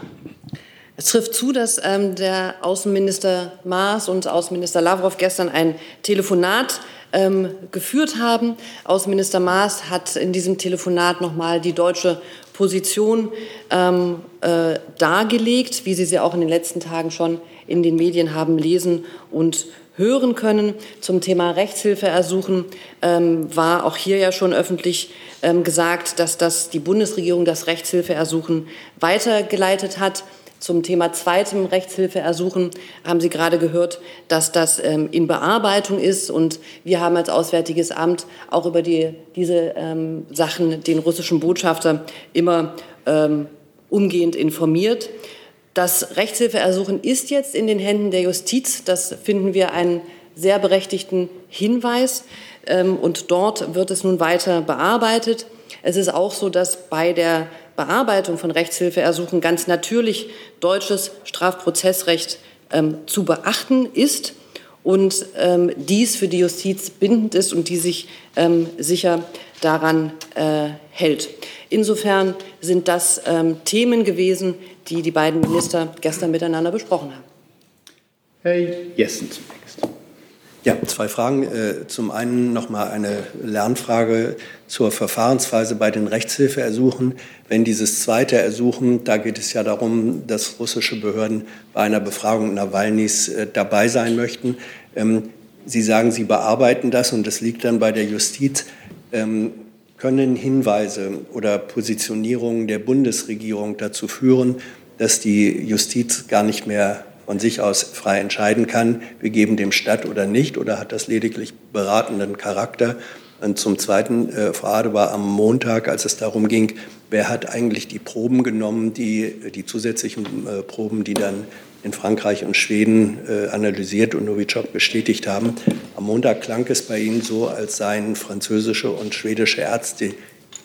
Es trifft zu, dass ähm, der Außenminister Maas und Außenminister Lavrov gestern ein Telefonat ähm, geführt haben. Außenminister Maas hat in diesem Telefonat nochmal die deutsche Position ähm, äh, dargelegt, wie Sie sie auch in den letzten Tagen schon in den Medien haben lesen und hören können. Zum Thema Rechtshilfe ersuchen ähm, war auch hier ja schon öffentlich ähm, gesagt, dass das die Bundesregierung das Rechtshilfeersuchen weitergeleitet hat. Zum Thema zweitem Rechtshilfeersuchen haben Sie gerade gehört, dass das ähm, in Bearbeitung ist. Und wir haben als Auswärtiges Amt auch über die, diese ähm, Sachen den russischen Botschafter immer ähm, umgehend informiert. Das Rechtshilfeersuchen ist jetzt in den Händen der Justiz. Das finden wir einen sehr berechtigten Hinweis. Ähm, und dort wird es nun weiter bearbeitet. Es ist auch so, dass bei der Bearbeitung von Rechtshilfeersuchen ganz natürlich deutsches Strafprozessrecht ähm, zu beachten ist und ähm, dies für die Justiz bindend ist und die sich ähm, sicher daran äh, hält. Insofern sind das ähm, Themen gewesen, die die beiden Minister gestern miteinander besprochen haben. Herr Jessen zunächst. Ja, zwei Fragen. Äh, zum einen noch mal eine Lernfrage zur Verfahrensweise bei den Rechtshilfeersuchen. Wenn dieses zweite Ersuchen, da geht es ja darum, dass russische Behörden bei einer Befragung Nawalnys äh, dabei sein möchten. Ähm, Sie sagen, Sie bearbeiten das und das liegt dann bei der Justiz. Ähm, können Hinweise oder Positionierungen der Bundesregierung dazu führen, dass die Justiz gar nicht mehr von sich aus frei entscheiden kann, wir geben dem statt oder nicht, oder hat das lediglich beratenden Charakter? Und zum Zweiten, äh, Frau Ade war am Montag, als es darum ging, wer hat eigentlich die Proben genommen, die, die zusätzlichen äh, Proben, die dann in Frankreich und Schweden äh, analysiert und Novichok bestätigt haben. Am Montag klang es bei Ihnen so, als seien französische und schwedische Ärzte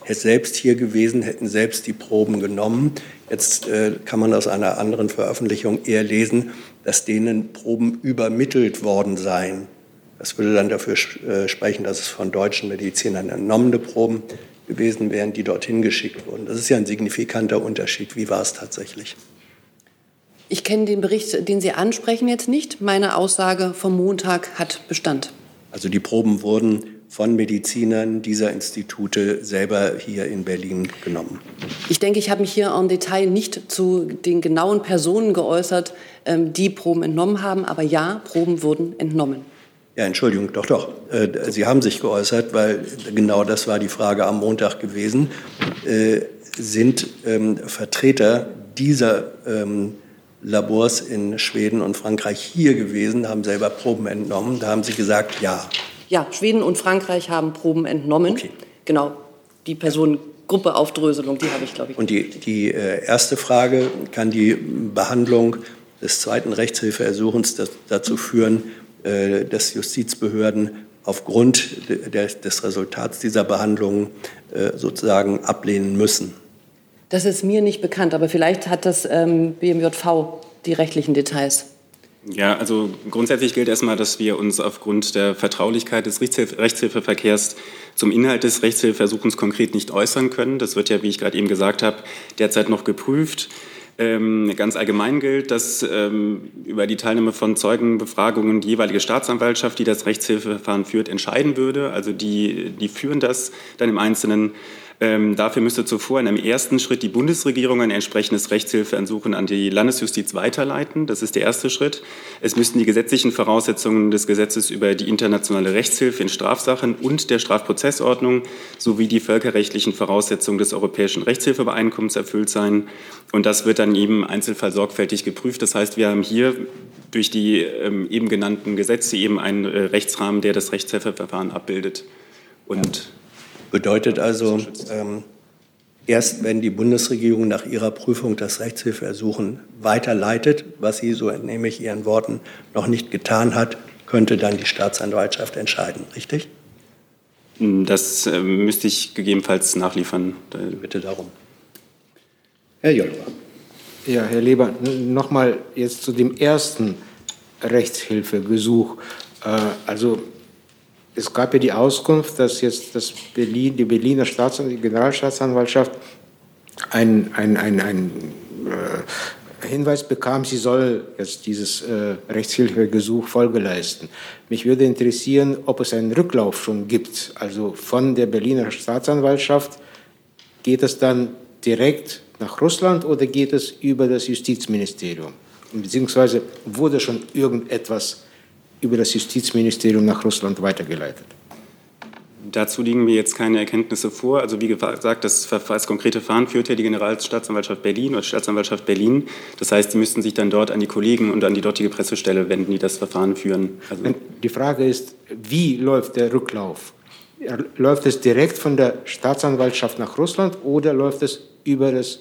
selbst hier gewesen, hätten selbst die Proben genommen. Jetzt äh, kann man aus einer anderen Veröffentlichung eher lesen, dass denen Proben übermittelt worden seien. Das würde dann dafür äh, sprechen, dass es von deutschen Medizinern entnommene Proben gewesen wären, die dorthin geschickt wurden. Das ist ja ein signifikanter Unterschied. Wie war es tatsächlich? Ich kenne den Bericht, den Sie ansprechen, jetzt nicht. Meine Aussage vom Montag hat Bestand. Also die Proben wurden von Medizinern dieser Institute selber hier in Berlin genommen. Ich denke, ich habe mich hier im Detail nicht zu den genauen Personen geäußert, ähm, die Proben entnommen haben. Aber ja, Proben wurden entnommen. Ja, Entschuldigung, doch, doch. Äh, Sie haben sich geäußert, weil genau das war die Frage am Montag gewesen. Äh, sind ähm, Vertreter dieser ähm, Labors in Schweden und Frankreich hier gewesen, haben selber Proben entnommen. Da haben Sie gesagt, ja. Ja, Schweden und Frankreich haben Proben entnommen. Okay. Genau, die Personengruppe Aufdröselung, die habe ich, glaube ich. Und die, die äh, erste Frage, kann die Behandlung des zweiten Rechtshilfeersuchens dazu führen, äh, dass Justizbehörden aufgrund des Resultats dieser Behandlung äh, sozusagen ablehnen müssen? Das ist mir nicht bekannt, aber vielleicht hat das ähm, BMJV die rechtlichen Details. Ja, also grundsätzlich gilt erstmal, dass wir uns aufgrund der Vertraulichkeit des Rechtshilfeverkehrs zum Inhalt des Rechtshilfeersuchens konkret nicht äußern können. Das wird ja, wie ich gerade eben gesagt habe, derzeit noch geprüft. Ähm, ganz allgemein gilt, dass ähm, über die Teilnahme von Zeugenbefragungen die jeweilige Staatsanwaltschaft, die das Rechtshilfeverfahren führt, entscheiden würde. Also die, die führen das dann im Einzelnen ähm, dafür müsste zuvor in einem ersten Schritt die Bundesregierung ein entsprechendes Rechtshilfeansuchen an die Landesjustiz weiterleiten. Das ist der erste Schritt. Es müssten die gesetzlichen Voraussetzungen des Gesetzes über die internationale Rechtshilfe in Strafsachen und der Strafprozessordnung sowie die völkerrechtlichen Voraussetzungen des Europäischen Rechtshilfeübereinkommens erfüllt sein. Und das wird dann eben Einzelfall sorgfältig geprüft. Das heißt, wir haben hier durch die ähm, eben genannten Gesetze eben einen äh, Rechtsrahmen, der das Rechtshilfeverfahren abbildet. Und Bedeutet also, ähm, erst wenn die Bundesregierung nach ihrer Prüfung das Rechtshilfeersuchen weiterleitet, was sie, so entnehme ich Ihren Worten, noch nicht getan hat, könnte dann die Staatsanwaltschaft entscheiden, richtig? Das äh, müsste ich gegebenenfalls nachliefern. Bitte darum. Herr Jolber. Ja, Herr Leber, noch mal jetzt zu dem ersten Rechtshilfegesuch. Äh, also es gab ja die Auskunft, dass jetzt das Berlin, die Berliner Staats Generalstaatsanwaltschaft ein, ein, ein, ein äh, Hinweis bekam, sie soll jetzt dieses äh, Rechtshilfegesuch Folge leisten. Mich würde interessieren, ob es einen Rücklauf schon gibt. Also von der Berliner Staatsanwaltschaft geht es dann direkt nach Russland oder geht es über das Justizministerium? Beziehungsweise wurde schon irgendetwas über das Justizministerium nach Russland weitergeleitet. Dazu liegen mir jetzt keine Erkenntnisse vor. Also wie gesagt, das, das konkrete Verfahren führt ja die Generalstaatsanwaltschaft Berlin oder Staatsanwaltschaft Berlin. Das heißt, die müssten sich dann dort an die Kollegen und an die dortige Pressestelle wenden, die das Verfahren führen. Also die Frage ist, wie läuft der Rücklauf? Läuft es direkt von der Staatsanwaltschaft nach Russland oder läuft es über das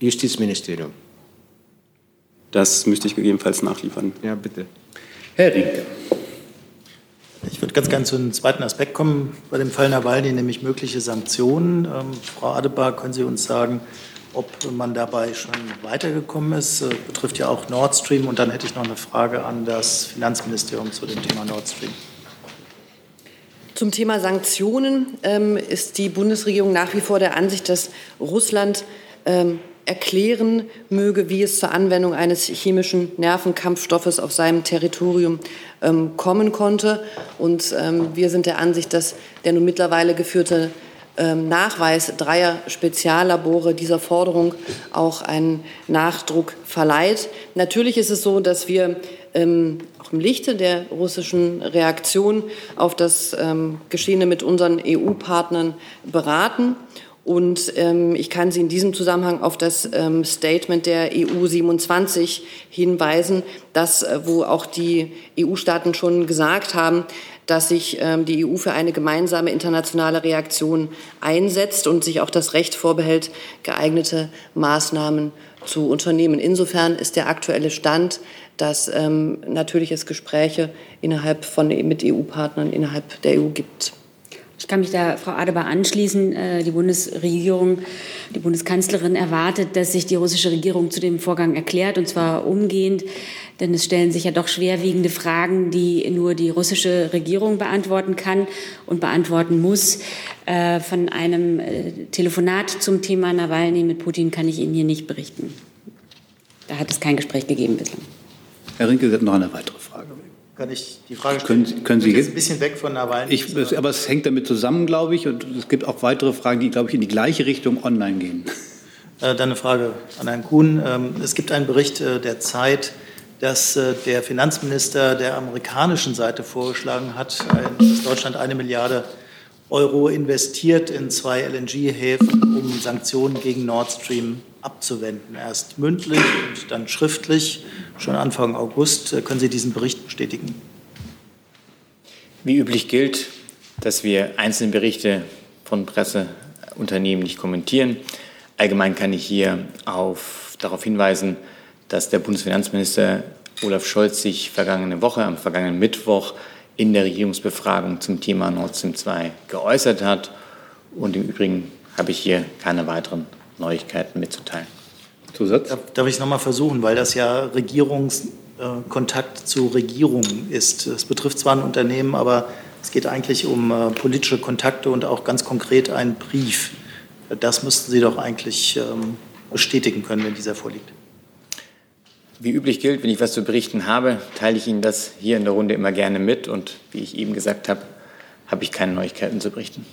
Justizministerium? Das müsste ich gegebenenfalls nachliefern. Ja, bitte. Herr Rieke. Ich würde ganz gerne zu einem zweiten Aspekt kommen bei dem Fall Nawalny, nämlich mögliche Sanktionen. Ähm, Frau Adebar, können Sie uns sagen, ob man dabei schon weitergekommen ist? Äh, betrifft ja auch Nord Stream. Und dann hätte ich noch eine Frage an das Finanzministerium zu dem Thema Nord Stream. Zum Thema Sanktionen ähm, ist die Bundesregierung nach wie vor der Ansicht, dass Russland ähm, erklären möge, wie es zur Anwendung eines chemischen Nervenkampfstoffes auf seinem Territorium ähm, kommen konnte. Und ähm, wir sind der Ansicht, dass der nun mittlerweile geführte ähm, Nachweis dreier Speziallabore dieser Forderung auch einen Nachdruck verleiht. Natürlich ist es so, dass wir ähm, auch im Lichte der russischen Reaktion auf das ähm, Geschehene mit unseren EU-Partnern beraten und ähm, ich kann Sie in diesem Zusammenhang auf das ähm, Statement der EU 27 hinweisen, das, äh, wo auch die EU-Staaten schon gesagt haben, dass sich ähm, die EU für eine gemeinsame internationale Reaktion einsetzt und sich auch das Recht vorbehält, geeignete Maßnahmen zu unternehmen. Insofern ist der aktuelle Stand, dass ähm, natürlich es Gespräche innerhalb von mit EU-Partnern innerhalb der EU gibt. Ich kann mich da Frau Adebar anschließen. Äh, die Bundesregierung, die Bundeskanzlerin erwartet, dass sich die russische Regierung zu dem Vorgang erklärt, und zwar umgehend. Denn es stellen sich ja doch schwerwiegende Fragen, die nur die russische Regierung beantworten kann und beantworten muss. Äh, von einem äh, Telefonat zum Thema Nawalny mit Putin kann ich Ihnen hier nicht berichten. Da hat es kein Gespräch gegeben bislang. Herr Rinke, Sie hat noch eine weitere kann ich die Frage stellen? Können, können Sie jetzt ein bisschen weg von Nawalny? Ich, aber es hängt damit zusammen, glaube ich, und es gibt auch weitere Fragen, die, glaube ich, in die gleiche Richtung online gehen. Äh, dann eine Frage an Herrn Kuhn. Ähm, es gibt einen Bericht äh, der Zeit, dass äh, der Finanzminister der amerikanischen Seite vorgeschlagen hat, dass Deutschland eine Milliarde Euro investiert in zwei LNG-Häfen, um Sanktionen gegen Nord Stream abzuwenden. Erst mündlich und dann schriftlich, schon Anfang August. Äh, können Sie diesen Bericht bestätigen? Wie üblich gilt, dass wir einzelne Berichte von Presseunternehmen nicht kommentieren. Allgemein kann ich hier auf, darauf hinweisen, dass der Bundesfinanzminister Olaf Scholz sich vergangene Woche, am vergangenen Mittwoch, in der Regierungsbefragung zum Thema Nord Stream 2 geäußert hat. Und im Übrigen habe ich hier keine weiteren Neuigkeiten mitzuteilen. Zusatz? Darf, darf ich es nochmal versuchen, weil das ja Regierungskontakt zu Regierung ist. Es betrifft zwar ein Unternehmen, aber es geht eigentlich um äh, politische Kontakte und auch ganz konkret einen Brief. Das müssten Sie doch eigentlich ähm, bestätigen können, wenn dieser vorliegt. Wie üblich gilt, wenn ich was zu berichten habe, teile ich Ihnen das hier in der Runde immer gerne mit. Und wie ich eben gesagt habe, habe ich keine Neuigkeiten zu berichten.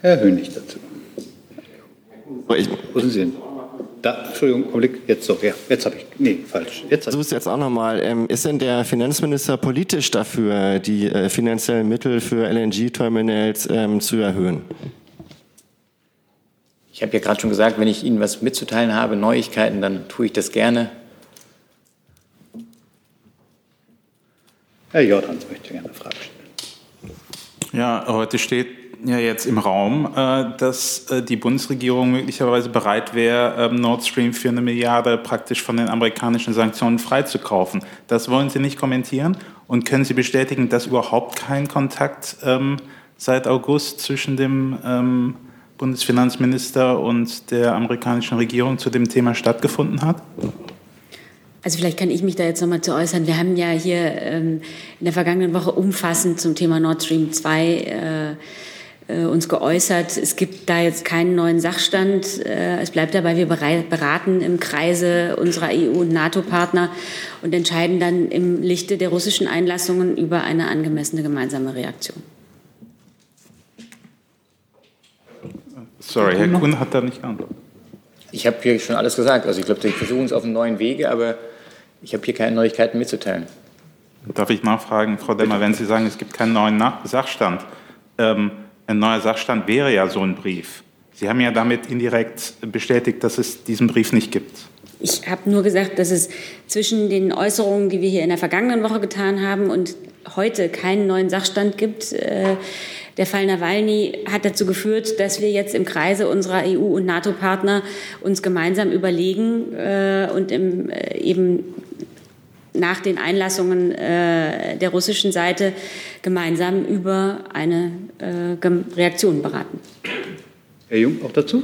Herr Hönig dazu. Wo sind Sie denn? Da, Entschuldigung, Augenblick, jetzt so, ja, jetzt habe ich, nee, falsch. Jetzt ich jetzt auch nochmal. Ähm, ist denn der Finanzminister politisch dafür, die äh, finanziellen Mittel für LNG-Terminals ähm, zu erhöhen? Ich habe ja gerade schon gesagt, wenn ich Ihnen was mitzuteilen habe, Neuigkeiten, dann tue ich das gerne. Herr Jordans möchte gerne eine Frage stellen. Ja, heute steht ja jetzt im Raum, äh, dass äh, die Bundesregierung möglicherweise bereit wäre, ähm, Nord Stream für eine Milliarde praktisch von den amerikanischen Sanktionen freizukaufen. Das wollen Sie nicht kommentieren? Und können Sie bestätigen, dass überhaupt kein Kontakt ähm, seit August zwischen dem ähm, Bundesfinanzminister und der amerikanischen Regierung zu dem Thema stattgefunden hat? Also vielleicht kann ich mich da jetzt nochmal zu äußern. Wir haben ja hier ähm, in der vergangenen Woche umfassend zum Thema Nord Stream 2 äh, uns geäußert. Es gibt da jetzt keinen neuen Sachstand. Äh, es bleibt dabei, wir beraten im Kreise unserer EU- und NATO-Partner und entscheiden dann im Lichte der russischen Einlassungen über eine angemessene gemeinsame Reaktion. Sorry, Herr Kuhn hat da nicht geantwortet. Ich habe hier schon alles gesagt. Also ich glaube, wir versuchen es auf einem neuen Wege, aber ich habe hier keine Neuigkeiten mitzuteilen. Darf ich nachfragen, Frau Demmer, wenn Sie sagen, es gibt keinen neuen Sachstand, ähm, ein neuer Sachstand wäre ja so ein Brief. Sie haben ja damit indirekt bestätigt, dass es diesen Brief nicht gibt. Ich habe nur gesagt, dass es zwischen den Äußerungen, die wir hier in der vergangenen Woche getan haben, und heute keinen neuen Sachstand gibt. Äh, der Fall Nawalny hat dazu geführt, dass wir jetzt im Kreise unserer EU- und NATO-Partner uns gemeinsam überlegen äh, und äh, eben nach den Einlassungen äh, der russischen Seite gemeinsam über eine äh, Reaktion beraten. Herr Jung, auch dazu?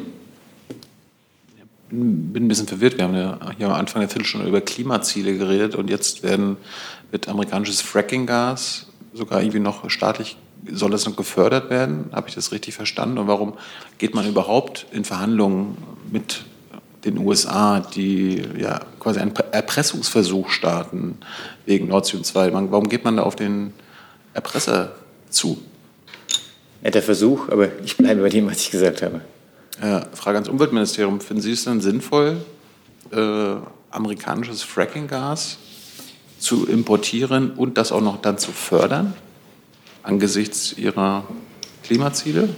Ich bin ein bisschen verwirrt. Wir haben ja hier am Anfang der Viertelstunde über Klimaziele geredet und jetzt werden, wird amerikanisches Fracking-Gas sogar irgendwie noch staatlich, soll das noch gefördert werden? Habe ich das richtig verstanden? Und warum geht man überhaupt in Verhandlungen mit den USA, die ja quasi einen Erpressungsversuch starten wegen Nord Stream 2. Warum geht man da auf den Erpresser zu? Netter Versuch, aber ich bleibe bei dem, was ich gesagt habe. Ja, Frage ans Umweltministerium. Finden Sie es denn sinnvoll, äh, amerikanisches Fracking-Gas zu importieren und das auch noch dann zu fördern angesichts Ihrer Klimaziele?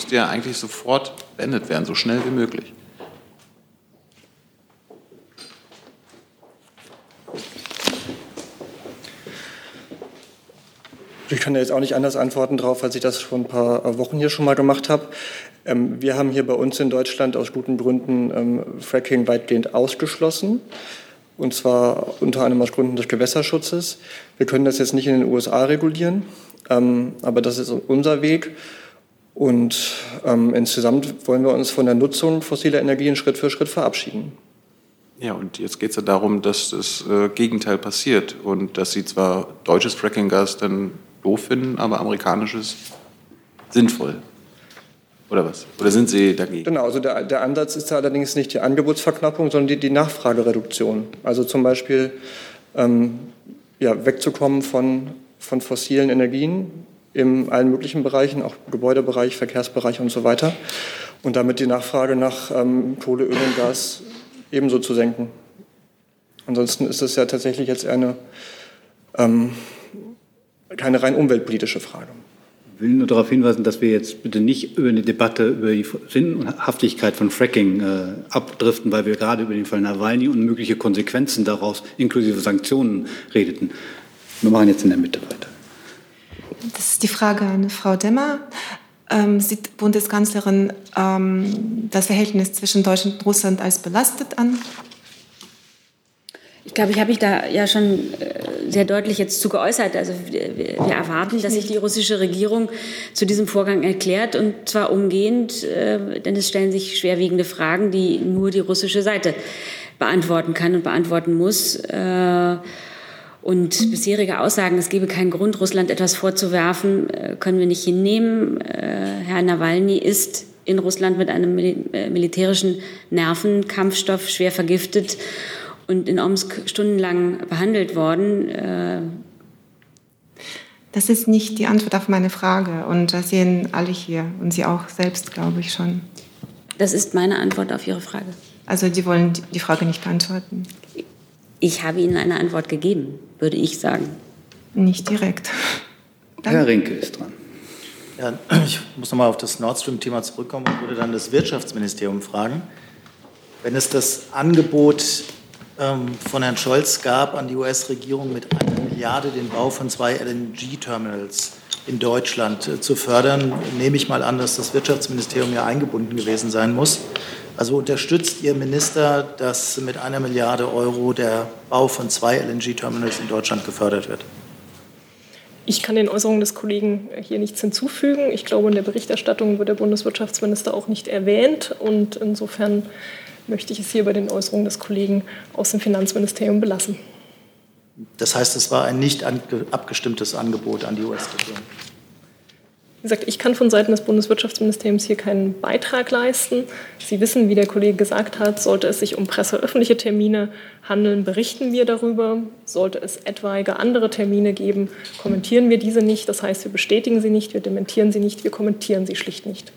Müsste ja eigentlich sofort beendet werden, so schnell wie möglich. Ich kann da jetzt auch nicht anders antworten darauf, als ich das vor ein paar Wochen hier schon mal gemacht habe. Ähm, wir haben hier bei uns in Deutschland aus guten Gründen ähm, Fracking weitgehend ausgeschlossen. und zwar unter anderem aus Gründen des Gewässerschutzes. Wir können das jetzt nicht in den USA regulieren, ähm, aber das ist unser Weg. Und ähm, insgesamt wollen wir uns von der Nutzung fossiler Energien Schritt für Schritt verabschieden. Ja, und jetzt geht es ja darum, dass das äh, Gegenteil passiert und dass Sie zwar deutsches Frackinggas dann doof finden, aber amerikanisches sinnvoll. Oder was? Oder sind Sie dagegen? Genau, also der, der Ansatz ist allerdings nicht die Angebotsverknappung, sondern die, die Nachfragereduktion. Also zum Beispiel ähm, ja, wegzukommen von, von fossilen Energien in allen möglichen Bereichen, auch Gebäudebereich, Verkehrsbereich und so weiter. Und damit die Nachfrage nach ähm, Kohle, Öl und Gas ebenso zu senken. Ansonsten ist es ja tatsächlich jetzt eine, ähm, keine rein umweltpolitische Frage. Ich will nur darauf hinweisen, dass wir jetzt bitte nicht über eine Debatte über die Sinnhaftigkeit von Fracking äh, abdriften, weil wir gerade über den Fall Nawalny und mögliche Konsequenzen daraus inklusive Sanktionen redeten. Wir machen jetzt in der Mitte weiter. Das ist die Frage an Frau Demmer. Ähm, sieht Bundeskanzlerin ähm, das Verhältnis zwischen Deutschland und Russland als belastet an? Ich glaube, ich habe mich da ja schon äh, sehr deutlich jetzt zu geäußert. Also wir, erwarten, dass sich die russische Regierung zu diesem Vorgang erklärt und zwar umgehend, äh, denn es stellen sich schwerwiegende Fragen, die nur die russische Seite beantworten kann und beantworten muss. Und bisherige Aussagen, es gebe keinen Grund, Russland etwas vorzuwerfen, äh, können wir nicht hinnehmen. Äh, Herr Nawalny ist in Russland mit einem äh, militärischen Nervenkampfstoff schwer vergiftet und in Omsk stundenlang behandelt worden. Das ist nicht die Antwort auf meine Frage und das sehen alle hier und Sie auch selbst, glaube ich schon. Das ist meine Antwort auf Ihre Frage. Also Sie wollen die Frage nicht beantworten? Ich habe Ihnen eine Antwort gegeben, würde ich sagen. Nicht direkt. Danke. Herr Rinke ist dran. Ja, ich muss nochmal auf das Nord Stream-Thema zurückkommen und würde dann das Wirtschaftsministerium fragen. Wenn es das Angebot ähm, von Herrn Scholz gab an die US-Regierung mit einer Milliarde den Bau von zwei LNG-Terminals in Deutschland äh, zu fördern, nehme ich mal an, dass das Wirtschaftsministerium ja eingebunden gewesen sein muss. Also unterstützt Ihr Minister, dass mit einer Milliarde Euro der Bau von zwei LNG-Terminals in Deutschland gefördert wird? Ich kann den Äußerungen des Kollegen hier nichts hinzufügen. Ich glaube, in der Berichterstattung wird der Bundeswirtschaftsminister auch nicht erwähnt. Und insofern möchte ich es hier bei den Äußerungen des Kollegen aus dem Finanzministerium belassen. Das heißt, es war ein nicht abgestimmtes Angebot an die US-Regierung. Wie gesagt, ich kann von Seiten des Bundeswirtschaftsministeriums hier keinen Beitrag leisten. Sie wissen, wie der Kollege gesagt hat, sollte es sich um presseöffentliche Termine handeln, berichten wir darüber. Sollte es etwaige andere Termine geben, kommentieren wir diese nicht. Das heißt, wir bestätigen sie nicht, wir dementieren sie nicht, wir kommentieren sie schlicht nicht.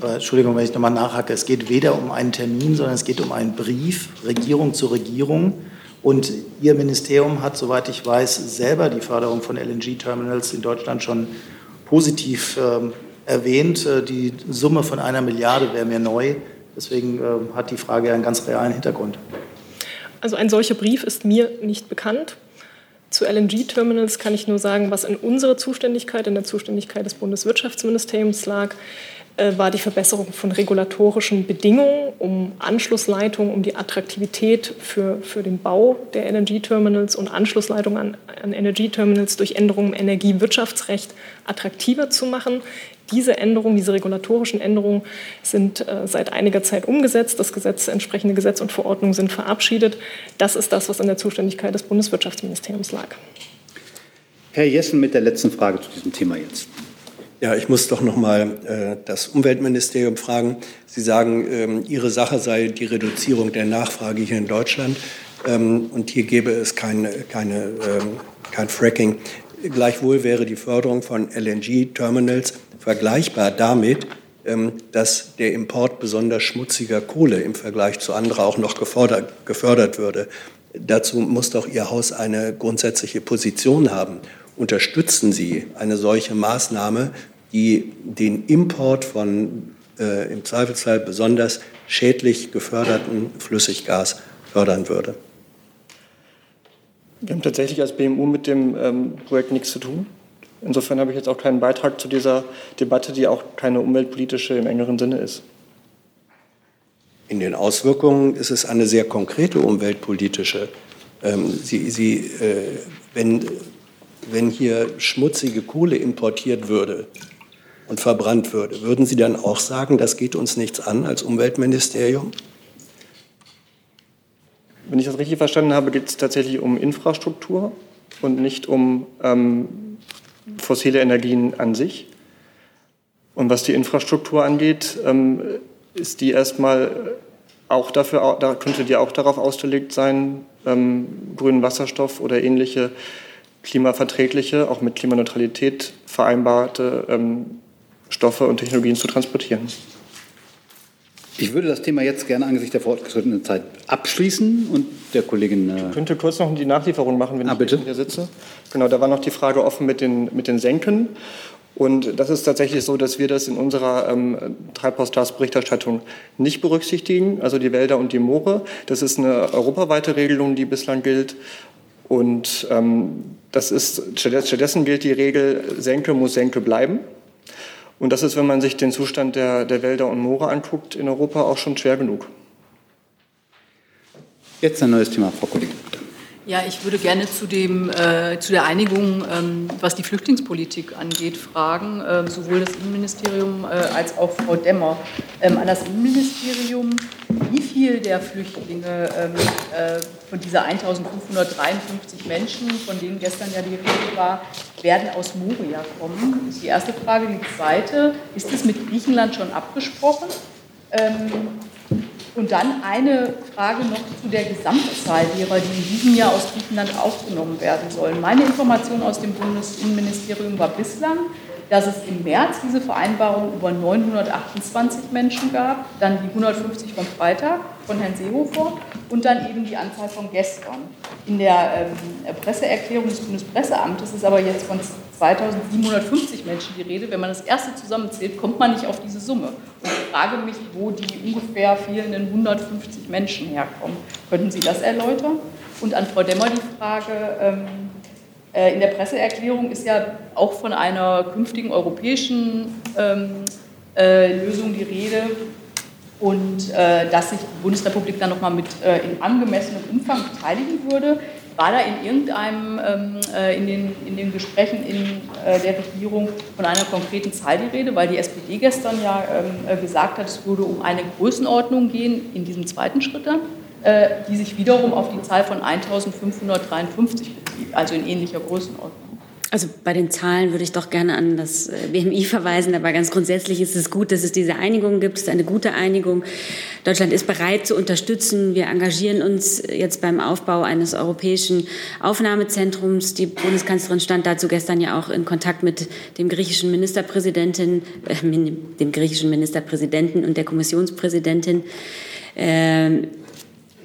Entschuldigung, wenn ich nochmal nachhacke. Es geht weder um einen Termin, sondern es geht um einen Brief, Regierung zu Regierung. Und Ihr Ministerium hat, soweit ich weiß, selber die Förderung von LNG-Terminals in Deutschland schon positiv ähm, erwähnt. Äh, die Summe von einer Milliarde wäre mir neu. Deswegen äh, hat die Frage einen ganz realen Hintergrund. Also ein solcher Brief ist mir nicht bekannt. Zu LNG-Terminals kann ich nur sagen, was in unserer Zuständigkeit, in der Zuständigkeit des Bundeswirtschaftsministeriums lag. Äh, war die Verbesserung von regulatorischen Bedingungen, um Anschlussleitungen, um die Attraktivität für, für den Bau der LNG-Terminals und Anschlussleitungen an, an Energy-Terminals durch Änderungen im Energiewirtschaftsrecht attraktiver zu machen. Diese Änderungen, diese regulatorischen Änderungen sind äh, seit einiger Zeit umgesetzt. Das Gesetz, entsprechende Gesetz und Verordnungen sind verabschiedet. Das ist das, was in der Zuständigkeit des Bundeswirtschaftsministeriums lag. Herr Jessen mit der letzten Frage zu diesem Thema jetzt. Ja, ich muss doch noch mal äh, das Umweltministerium fragen. Sie sagen, ähm, Ihre Sache sei die Reduzierung der Nachfrage hier in Deutschland ähm, und hier gäbe es keine, keine, ähm, kein Fracking. Gleichwohl wäre die Förderung von LNG-Terminals vergleichbar damit, ähm, dass der Import besonders schmutziger Kohle im Vergleich zu anderen auch noch gefordert, gefördert würde. Dazu muss doch Ihr Haus eine grundsätzliche Position haben. Unterstützen Sie eine solche Maßnahme, die den Import von äh, im Zweifelsfall besonders schädlich geförderten Flüssiggas fördern würde? Wir haben tatsächlich als BMU mit dem ähm, Projekt nichts zu tun. Insofern habe ich jetzt auch keinen Beitrag zu dieser Debatte, die auch keine umweltpolitische im engeren Sinne ist. In den Auswirkungen ist es eine sehr konkrete umweltpolitische Ähm, Sie, Sie, äh, wenn, wenn hier schmutzige Kohle importiert würde und verbrannt würde, würden Sie dann auch sagen, das geht uns nichts an als Umweltministerium? Wenn ich das richtig verstanden habe, geht es tatsächlich um Infrastruktur und nicht um ähm, fossile Energien an sich. Und was die Infrastruktur angeht, ähm, ist die erstmal auch dafür, da könnte die auch darauf ausgelegt sein, ähm, grünen Wasserstoff oder ähnliche klimaverträgliche, auch mit Klimaneutralität vereinbarte ähm, Stoffe und Technologien zu transportieren. Ich würde das Thema jetzt gerne angesichts der fortgeschrittenen Zeit abschließen und der Kollegin. Äh ich könnte kurz noch die Nachlieferung machen, wenn ah, ich hier sitze. Genau, da war noch die Frage offen mit den, mit den Senken. Und das ist tatsächlich so, dass wir das in unserer ähm, Treibhausgasberichterstattung nicht berücksichtigen, also die Wälder und die Moore. Das ist eine europaweite Regelung, die bislang gilt. Und ähm, das ist, stattdessen gilt die Regel, Senke muss Senke bleiben. Und das ist, wenn man sich den Zustand der, der Wälder und Moore anguckt, in Europa auch schon schwer genug. Jetzt ein neues Thema, Frau Kollegin. Ja, ich würde gerne zu, dem, äh, zu der Einigung, ähm, was die Flüchtlingspolitik angeht, fragen, äh, sowohl das Innenministerium äh, als auch Frau Demmer. Ähm, an das Innenministerium, wie viel der Flüchtlinge ähm, äh, von dieser 1553 Menschen, von denen gestern ja die Rede war, werden aus Moria kommen? Das ist die erste Frage. Die zweite, ist es mit Griechenland schon abgesprochen? Und dann eine Frage noch zu der Gesamtzahl derer, die in diesem Jahr aus Griechenland aufgenommen werden sollen. Meine Information aus dem Bundesinnenministerium war bislang, dass es im März diese Vereinbarung über 928 Menschen gab, dann die 150 vom Freitag von Herrn Seehofer und dann eben die Anzahl von gestern. In der ähm, Presseerklärung des Bundespresseamtes ist aber jetzt von 2750 Menschen die Rede. Wenn man das erste zusammenzählt, kommt man nicht auf diese Summe. Und ich frage mich, wo die ungefähr fehlenden 150 Menschen herkommen. Könnten Sie das erläutern? Und an Frau Demmer die Frage, ähm, äh, in der Presseerklärung ist ja auch von einer künftigen europäischen ähm, äh, Lösung die Rede und äh, dass sich die Bundesrepublik dann nochmal mit äh, in angemessenem Umfang beteiligen würde. War da in irgendeinem, ähm, äh, in, den, in den Gesprächen in äh, der Regierung von einer konkreten Zahl die Rede? Weil die SPD gestern ja ähm, gesagt hat, es würde um eine Größenordnung gehen in diesem zweiten Schritt dann. Äh, die sich wiederum auf die Zahl von 1553 bezieht, also in ähnlicher Größenordnung. Also bei den Zahlen würde ich doch gerne an das äh, BMI verweisen, aber ganz grundsätzlich ist es gut, dass es diese Einigung gibt. Es ist eine gute Einigung. Deutschland ist bereit zu unterstützen. Wir engagieren uns jetzt beim Aufbau eines europäischen Aufnahmezentrums. Die Bundeskanzlerin stand dazu gestern ja auch in Kontakt mit dem griechischen Ministerpräsidenten, äh, dem griechischen Ministerpräsidenten und der Kommissionspräsidentin. Ähm,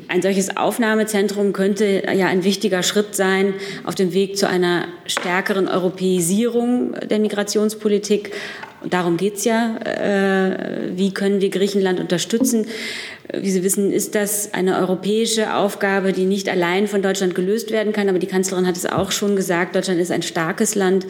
ein solches Aufnahmezentrum könnte ja ein wichtiger Schritt sein auf dem Weg zu einer stärkeren Europäisierung der Migrationspolitik. Darum geht es ja. Äh, wie können wir Griechenland unterstützen? Wie Sie wissen, ist das eine europäische Aufgabe, die nicht allein von Deutschland gelöst werden kann. Aber die Kanzlerin hat es auch schon gesagt, Deutschland ist ein starkes Land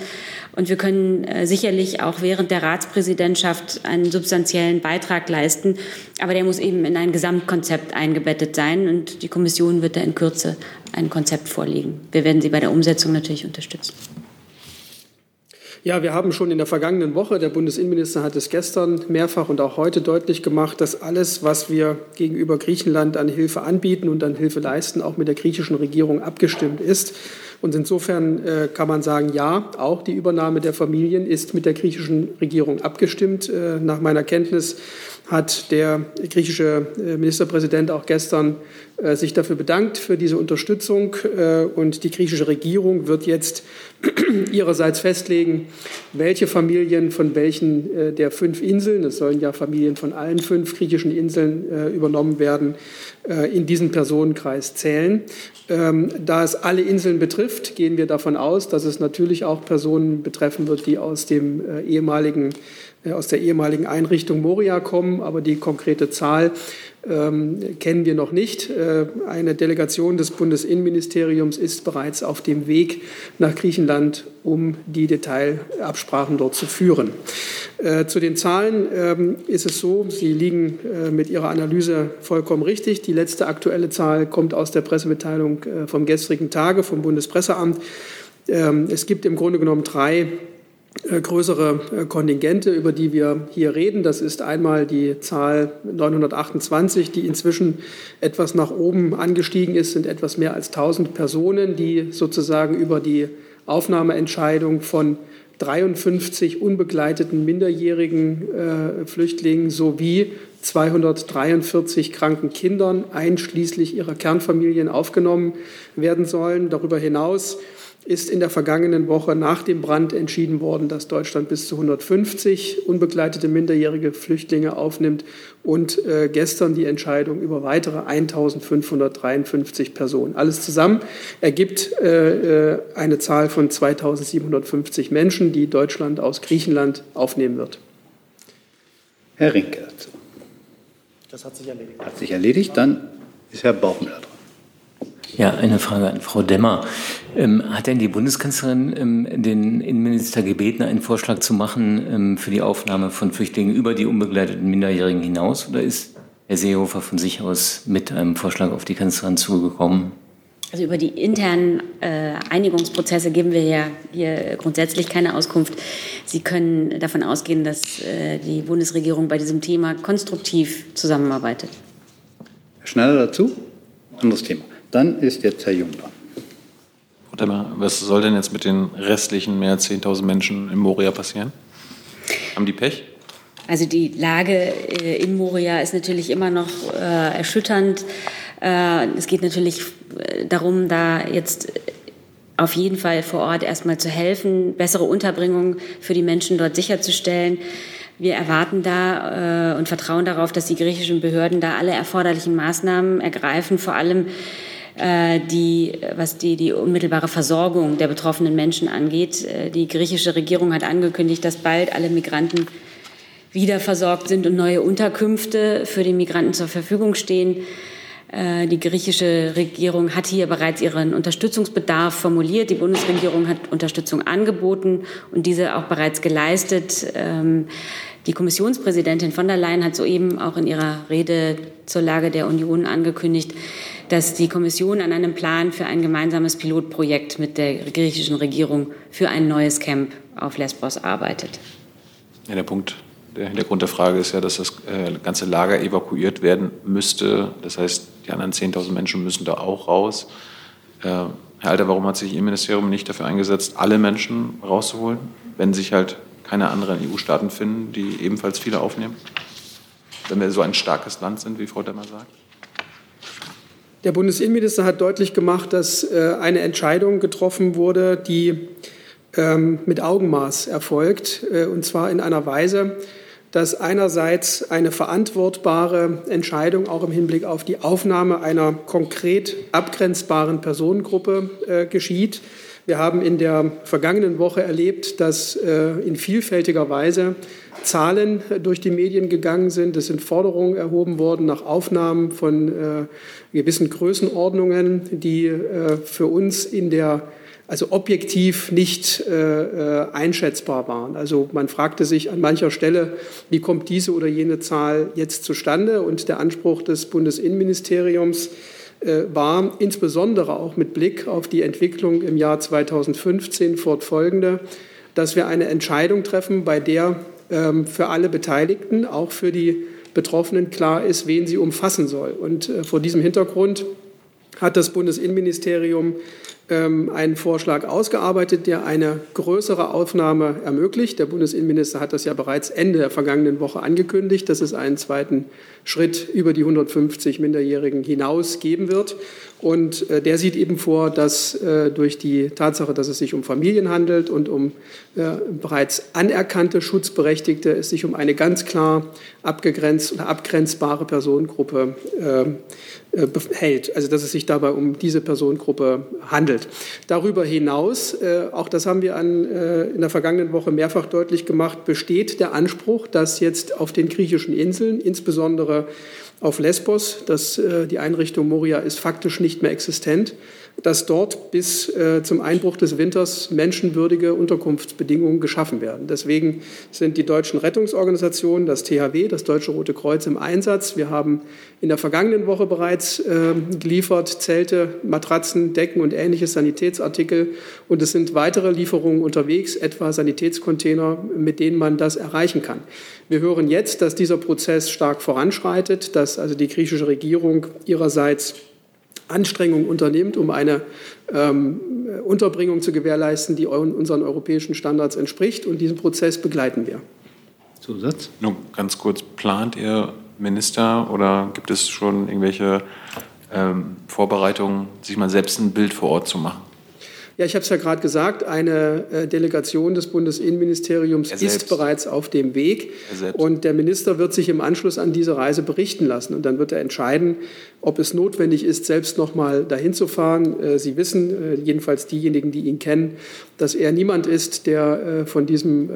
und wir können äh, sicherlich auch während der Ratspräsidentschaft einen substanziellen Beitrag leisten. Aber der muss eben in ein Gesamtkonzept eingebettet sein und die Kommission wird da in Kürze ein Konzept vorlegen. Wir werden Sie bei der Umsetzung natürlich unterstützen. Ja, wir haben schon in der vergangenen Woche, der Bundesinnenminister hat es gestern mehrfach und auch heute deutlich gemacht, dass alles, was wir gegenüber Griechenland an Hilfe anbieten und an Hilfe leisten, auch mit der griechischen Regierung abgestimmt ist. Und insofern äh, kann man sagen, ja, auch die Übernahme der Familien ist mit der griechischen Regierung abgestimmt. Äh, nach meiner Kenntnis hat der griechische äh, Ministerpräsident auch gestern äh, sich dafür bedankt für diese Unterstützung. Äh, und die griechische Regierung wird jetzt [clears throat] ihrerseits festlegen, welche Familien von welchen der fünf Inseln, es sollen ja Familien von allen fünf griechischen Inseln übernommen werden, in diesen Personenkreis zählen. Ähm, da es alle Inseln betrifft, gehen wir davon aus, dass es natürlich auch Personen betreffen wird, die aus dem ehemaligen aus der ehemaligen Einrichtung Moria kommen, aber die konkrete Zahl ähm, kennen wir noch nicht. Äh, eine Delegation des Bundesinnenministeriums ist bereits auf dem Weg nach Griechenland, um die Detailabsprachen dort zu führen. Äh, zu den Zahlen ähm, ist es so, Sie liegen äh, mit Ihrer Analyse vollkommen richtig. Die letzte aktuelle Zahl kommt aus der Pressemitteilung äh, vom gestrigen Tage vom Bundespresseamt. Ähm, es gibt im Grunde genommen drei größere Kontingente, über die wir hier reden. Das ist einmal die Zahl 928, die inzwischen etwas nach oben angestiegen ist, sind etwas mehr als 1000 Personen, die sozusagen über die Aufnahmeentscheidung von 53 unbegleiteten minderjährigen äh, Flüchtlingen sowie 243 kranken Kindern einschließlich ihrer Kernfamilien aufgenommen werden sollen. Darüber hinaus ist in der vergangenen Woche nach dem Brand entschieden worden, dass Deutschland bis zu 150 unbegleitete minderjährige Flüchtlinge aufnimmt und äh, gestern die Entscheidung über weitere 1553 Personen. Alles zusammen ergibt äh, äh eine Zahl von 2750 Menschen, die Deutschland aus Griechenland aufnehmen wird. Herr Rinke dazu. Das hat sich erledigt. Hat sich erledigt, dann ist Herr Bauchmüller dran. Ja, eine Frage an Frau Demmer. Ähm, hat denn die Bundeskanzlerin ähm, den Innenminister gebeten, einen Vorschlag zu machen ähm, für die Aufnahme von Flüchtlingen über die unbegleiteten Minderjährigen hinaus? Oder ist Herr Seehofer von sich aus mit einem Vorschlag auf die Kanzlerin zugekommen? Also über die internen äh, Einigungsprozesse geben wir ja hier grundsätzlich keine Auskunft. Sie können davon ausgehen, dass äh, die Bundesregierung bei diesem Thema konstruktiv zusammenarbeitet. Herr Schneider dazu? Anderes Thema. Dann ist jetzt Herr Jung dran. Frau Demmer, was soll denn jetzt mit den restlichen mehr als 10.000 Menschen in Moria passieren? Haben die Pech? Also die Lage äh, in Moria ist natürlich immer noch äh, erschütternd. Äh, es geht natürlich äh, darum, da jetzt auf jeden Fall vor Ort erstmal zu helfen, bessere Unterbringung für die Menschen dort sicherzustellen. Wir erwarten da äh, und vertrauen darauf, dass die griechischen Behörden da alle erforderlichen Maßnahmen ergreifen, vor allem äh, die, was die, die unmittelbare Versorgung der betroffenen Menschen angeht. Äh, die griechische Regierung hat angekündigt, dass bald alle Migranten wieder versorgt sind und neue Unterkünfte für die Migranten zur Verfügung stehen. Äh, die griechische Regierung hat hier bereits ihren Unterstützungsbedarf formuliert. Die Bundesregierung hat Unterstützung angeboten und diese auch bereits geleistet. Ähm, die Kommissionspräsidentin von der Leyen hat soeben auch in ihrer Rede zur Lage der Union angekündigt, dass die Kommission an einem Plan für ein gemeinsames Pilotprojekt mit der griechischen Regierung für ein neues Camp auf Lesbos arbeitet. Ja, der Punkt, der Hintergrund der Frage ist ja, dass das äh, ganze Lager evakuiert werden müsste. Das heißt, die anderen 10.000 Menschen müssen da auch raus. Äh, Herr Alter, warum hat sich Ihr Ministerium nicht dafür eingesetzt, alle Menschen rauszuholen, wenn sich halt keine anderen EU-Staaten finden, die ebenfalls viele aufnehmen? Wenn wir so ein starkes Land sind, wie Frau Demmer sagt? Der Bundesinnenminister hat deutlich gemacht, dass äh, eine Entscheidung getroffen wurde, die ähm, mit Augenmaß erfolgt, äh, und zwar in einer Weise, dass einerseits eine verantwortbare Entscheidung auch im Hinblick auf die Aufnahme einer konkret abgrenzbaren Personengruppe äh, geschieht. Wir haben in der vergangenen Woche erlebt, dass in vielfältiger Weise Zahlen durch die Medien gegangen sind. Es sind Forderungen erhoben worden nach Aufnahmen von äh, gewissen Größenordnungen, die äh, für uns in der also objektiv nicht äh, äh, einschätzbar waren. Also man fragte sich an mancher Stelle, wie kommt diese oder jene Zahl jetzt zustande? Und der Anspruch des Bundesinnenministeriums äh, war insbesondere auch mit Blick auf die Entwicklung im Jahr 2015 fortfolgende, dass wir eine Entscheidung treffen, bei der ähm, für alle Beteiligten, auch für die Betroffenen klar ist, wen sie umfassen soll. Und äh, vor diesem Hintergrund hat das Bundesinnenministerium einen Vorschlag ausgearbeitet, der eine größere Aufnahme ermöglicht. Der Bundesinnenminister hat das ja bereits Ende der vergangenen Woche angekündigt, dass es einen zweiten Schritt über die 150 Minderjährigen hinaus geben wird. Und äh, der sieht eben vor, dass äh, durch die Tatsache, dass es sich um Familien handelt und um äh, bereits anerkannte Schutzberechtigte, es sich um eine ganz klar abgegrenzt oder abgrenzbare Personengruppe ähm, äh, hält. Also dass es sich dabei um diese Personengruppe handelt. Darüber hinaus, äh, auch das haben wir an, äh, in der vergangenen Woche mehrfach deutlich gemacht, besteht der Anspruch, dass jetzt auf den griechischen Inseln, insbesondere auf Lesbos, dass die Einrichtung Moria ist faktisch nicht mehr existent, dass dort bis äh, zum Einbruch des Winters menschenwürdige Unterkunftsbedingungen geschaffen werden. Deswegen sind die deutschen Rettungsorganisationen, das THW, das Deutsche Rote Kreuz im Einsatz. Wir haben in der vergangenen Woche bereits äh, geliefert Zelte, Matratzen, Decken und ähnliche Sanitätsartikel. Und es sind weitere Lieferungen unterwegs, etwa Sanitätscontainer, mit denen man das erreichen kann. Wir hören jetzt, dass dieser Prozess stark voranschreitet, dass also die griechische Regierung ihrerseits Anstrengungen unternimmt, um eine ähm, Unterbringung zu gewährleisten, die unseren europäischen Standards entspricht. Und diesen Prozess begleiten wir. Zusatz? Nur ganz kurz, plant Ihr Minister oder gibt es schon irgendwelche ähm, Vorbereitungen, sich mal selbst ein Bild vor Ort zu machen? Ja, ich habe es ja gerade gesagt, eine äh, Delegation des Bundesinnenministeriums ist bereits auf dem Weg. Und der Minister wird sich im Anschluss an diese Reise berichten lassen. Und dann wird er entscheiden, ob es notwendig ist, selbst noch mal dahin zu fahren. Äh, Sie wissen, äh, jedenfalls diejenigen, die ihn kennen, dass er niemand ist, der von diesem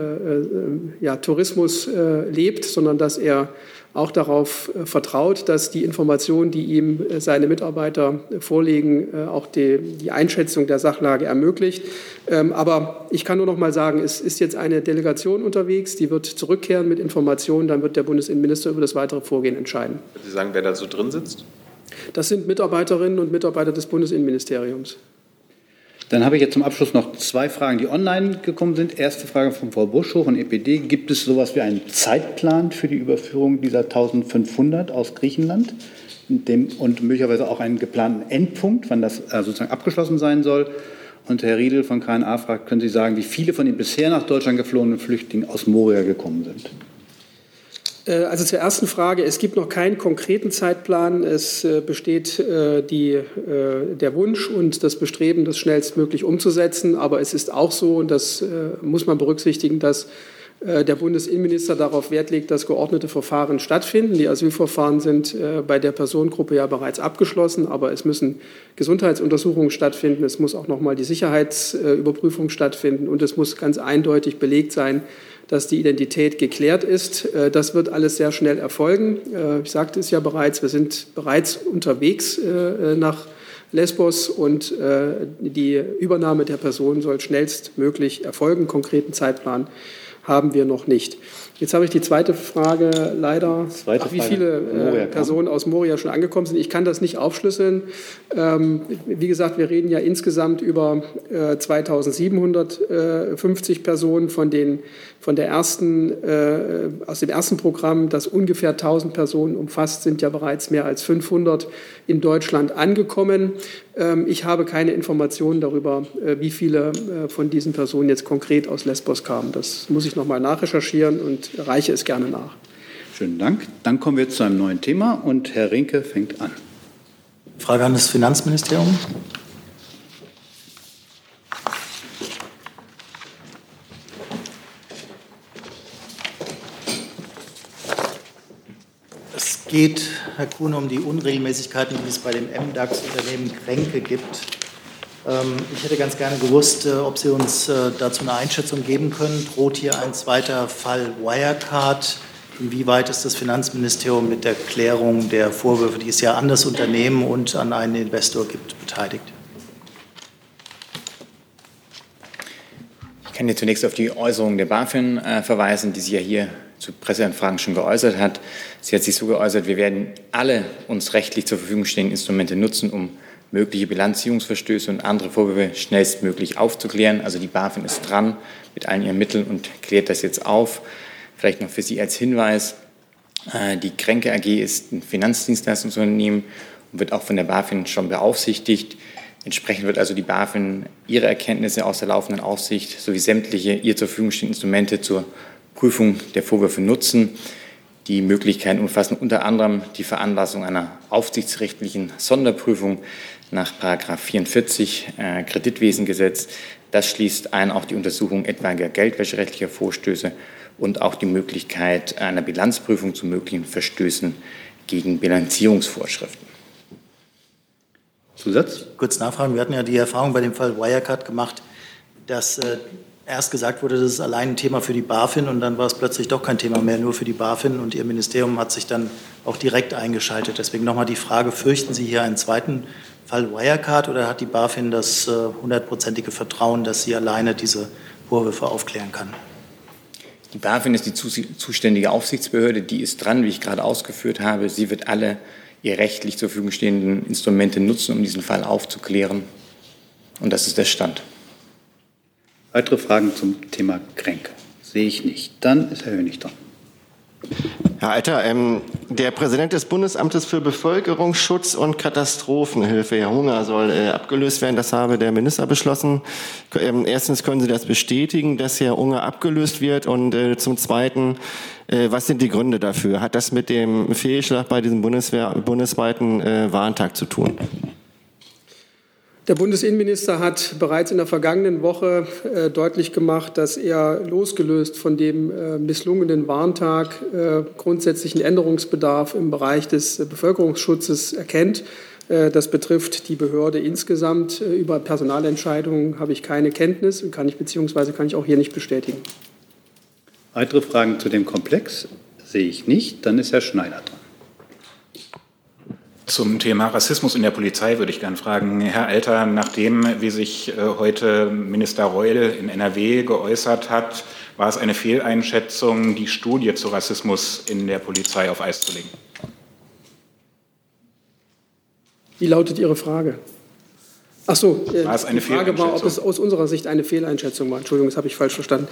ja, Tourismus lebt, sondern dass er auch darauf äh, vertraut, dass die Informationen, die ihm äh, seine Mitarbeiter äh, vorlegen, auch die, die Einschätzung der Sachlage ermöglicht. Ähm, aber ich kann nur noch mal sagen, es ist jetzt eine Delegation unterwegs, die wird zurückkehren mit Informationen, dann wird der Bundesinnenminister über das weitere Vorgehen entscheiden. Sie sagen, wer da so drin sitzt? Das sind Mitarbeiterinnen und Mitarbeiter des Bundesinnenministeriums. Dann habe ich jetzt zum Abschluss noch zwei Fragen, die online gekommen sind. Erste Frage von Frau Buschhoch von EPD. Gibt es sowas wie einen Zeitplan für die Überführung dieser 1500 aus Griechenland? und möglicherweise auch einen geplanten Endpunkt, wann das äh, sozusagen abgeschlossen sein soll? Und Herr Riedel von KNA fragt, können Sie sagen, wie viele von den bisher nach Deutschland geflohenen Flüchtlingen aus Moria gekommen sind? Äh, also zur ersten Frage. Es gibt noch keinen konkreten Zeitplan. Es äh, besteht äh, die, der Wunsch und das Bestreben, das schnellstmöglich umzusetzen. Aber es ist auch so, und das muss man berücksichtigen, dass der Bundesinnenminister darauf Wert legt, dass geordnete Verfahren stattfinden. Die Asylverfahren sind bei der Personengruppe ja bereits abgeschlossen, aber es müssen Gesundheitsuntersuchungen stattfinden, es muss auch noch mal die Sicherheitsüberprüfung stattfinden und es muss ganz eindeutig belegt sein, dass die Identität geklärt ist. Äh, das wird alles sehr schnell erfolgen. Äh, ich sagte es ja bereits, wir sind bereits unterwegs äh, nach Lesbos und die Übernahme der Person soll schnellstmöglich erfolgen. Konkreten Zeitplan haben wir noch nicht. Jetzt habe ich die zweite Frage leider, zweite ach, wie viele äh, Personen aus Moria schon angekommen sind. Ich kann das nicht aufschlüsseln. Ähm, wie gesagt, wir reden ja insgesamt über äh, 2750 Personen von, den, von der ersten, äh, aus dem ersten Programm, das ungefähr 1000 Personen umfasst, sind ja bereits mehr als 500 in Deutschland angekommen. Ähm, ich habe keine Informationen darüber, äh, wie viele äh, von diesen Personen jetzt konkret aus Lesbos kamen. Das muss ich noch mal nachrecherchieren und reiche es gerne nach. Schönen Dank. Dann kommen wir zu einem neuen Thema und Herr Rinke fängt an. Frage an das Finanzministerium. Geht, Herr Kuhn, um die Unregelmäßigkeiten, die es bei dem MDAX-Unternehmen Kränke gibt. Ähm, ich hätte ganz gerne gewusst, äh, ob Sie uns äh, dazu eine Einschätzung geben können. Droht hier ein zweiter Fall Wirecard? Inwieweit ist das Finanzministerium mit der Klärung der Vorwürfe, die es ja an das Unternehmen und an einen Investor gibt, beteiligt? Ich kann hier zunächst auf die Äußerungen der BaFin äh, verweisen, die sie ja hier zu Presseanfragen schon geäußert hat. Sie hat sich so geäußert, wir werden alle uns rechtlich zur Verfügung stehenden Instrumente nutzen, um mögliche Bilanzierungsverstöße und andere Vorwürfe schnellstmöglich aufzuklären. Also die BaFin ist dran mit allen ihren Mitteln und klärt das jetzt auf. Vielleicht noch für Sie als Hinweis, äh, die Kränke AG ist ein Finanzdienstleistungsunternehmen und wird auch von der BaFin schon beaufsichtigt. Entsprechend wird also die BaFin ihre Erkenntnisse aus der laufenden Aufsicht sowie sämtliche ihr zur Verfügung stehenden Instrumente zur Prüfung der Vorwürfe nutzen. Die Möglichkeiten umfassen unter anderem die Veranlassung einer aufsichtsrechtlichen Sonderprüfung nach 44 äh, Kreditwesengesetz. Das schließt ein auch die Untersuchung etwaiger geldwäscherechtlicher Vorstöße und auch die Möglichkeit einer Bilanzprüfung zu möglichen Verstößen gegen Bilanzierungsvorschriften. Zusatz? Kurz nachfragen. Wir hatten ja die Erfahrung bei dem Fall Wirecard gemacht, dass äh, erst gesagt wurde, das ist allein ein Thema für die BaFin und dann war es plötzlich doch kein Thema mehr, nur für die BaFin und Ihr Ministerium hat sich dann auch direkt eingeschaltet. Deswegen nochmal die Frage, fürchten Sie hier einen zweiten Fall Wirecard oder hat die BaFin das äh, hundertprozentige Vertrauen, dass sie alleine diese Vorwürfe aufklären kann? Die BaFin ist die zuständige Aufsichtsbehörde, die ist dran, wie ich gerade ausgeführt habe. Sie wird alle ihr rechtlich zur Verfügung stehenden Instrumente nutzen, um diesen Fall aufzuklären. Und das ist der Stand. Weitere Fragen zum Thema Kränke? Sehe ich nicht. Dann ist Herr Hönig dran. Herr Alter, ähm, der Präsident des Bundesamtes für Bevölkerungsschutz und Katastrophenhilfe, Herr Hunger, soll äh, abgelöst werden. Das habe der Minister beschlossen. Ähm, erstens können Sie das bestätigen, dass Herr Hunger abgelöst wird. Und äh, zum Zweiten, äh, was sind die Gründe dafür? Hat das mit dem Fehlschlag bei diesem Bundeswehr, bundesweiten äh, Warntag zu tun? Der Bundesinnenminister hat bereits in der vergangenen Woche äh, deutlich gemacht, dass er losgelöst von dem äh, misslungenen Warntag äh, grundsätzlichen Änderungsbedarf im Bereich des Bevölkerungsschutzes erkennt. Äh, das betrifft die Behörde insgesamt. Äh, über Personalentscheidungen habe ich keine Kenntnis und kann ich beziehungsweise kann ich auch hier nicht bestätigen. Weitere Fragen zu dem Komplex sehe ich nicht. Dann ist Herr Schneider dran. Zum Thema Rassismus in der Polizei würde ich gerne fragen, Herr Alter, nachdem, wie sich äh, heute Minister Reul in NRW geäußert hat, war es eine Fehleinschätzung, die Studie zu Rassismus in der Polizei auf Eis zu legen? Wie lautet Ihre Frage? Ach so, äh, war es eine die Frage war, ob es aus unserer Sicht eine Fehleinschätzung war. Entschuldigung, das habe ich falsch verstanden.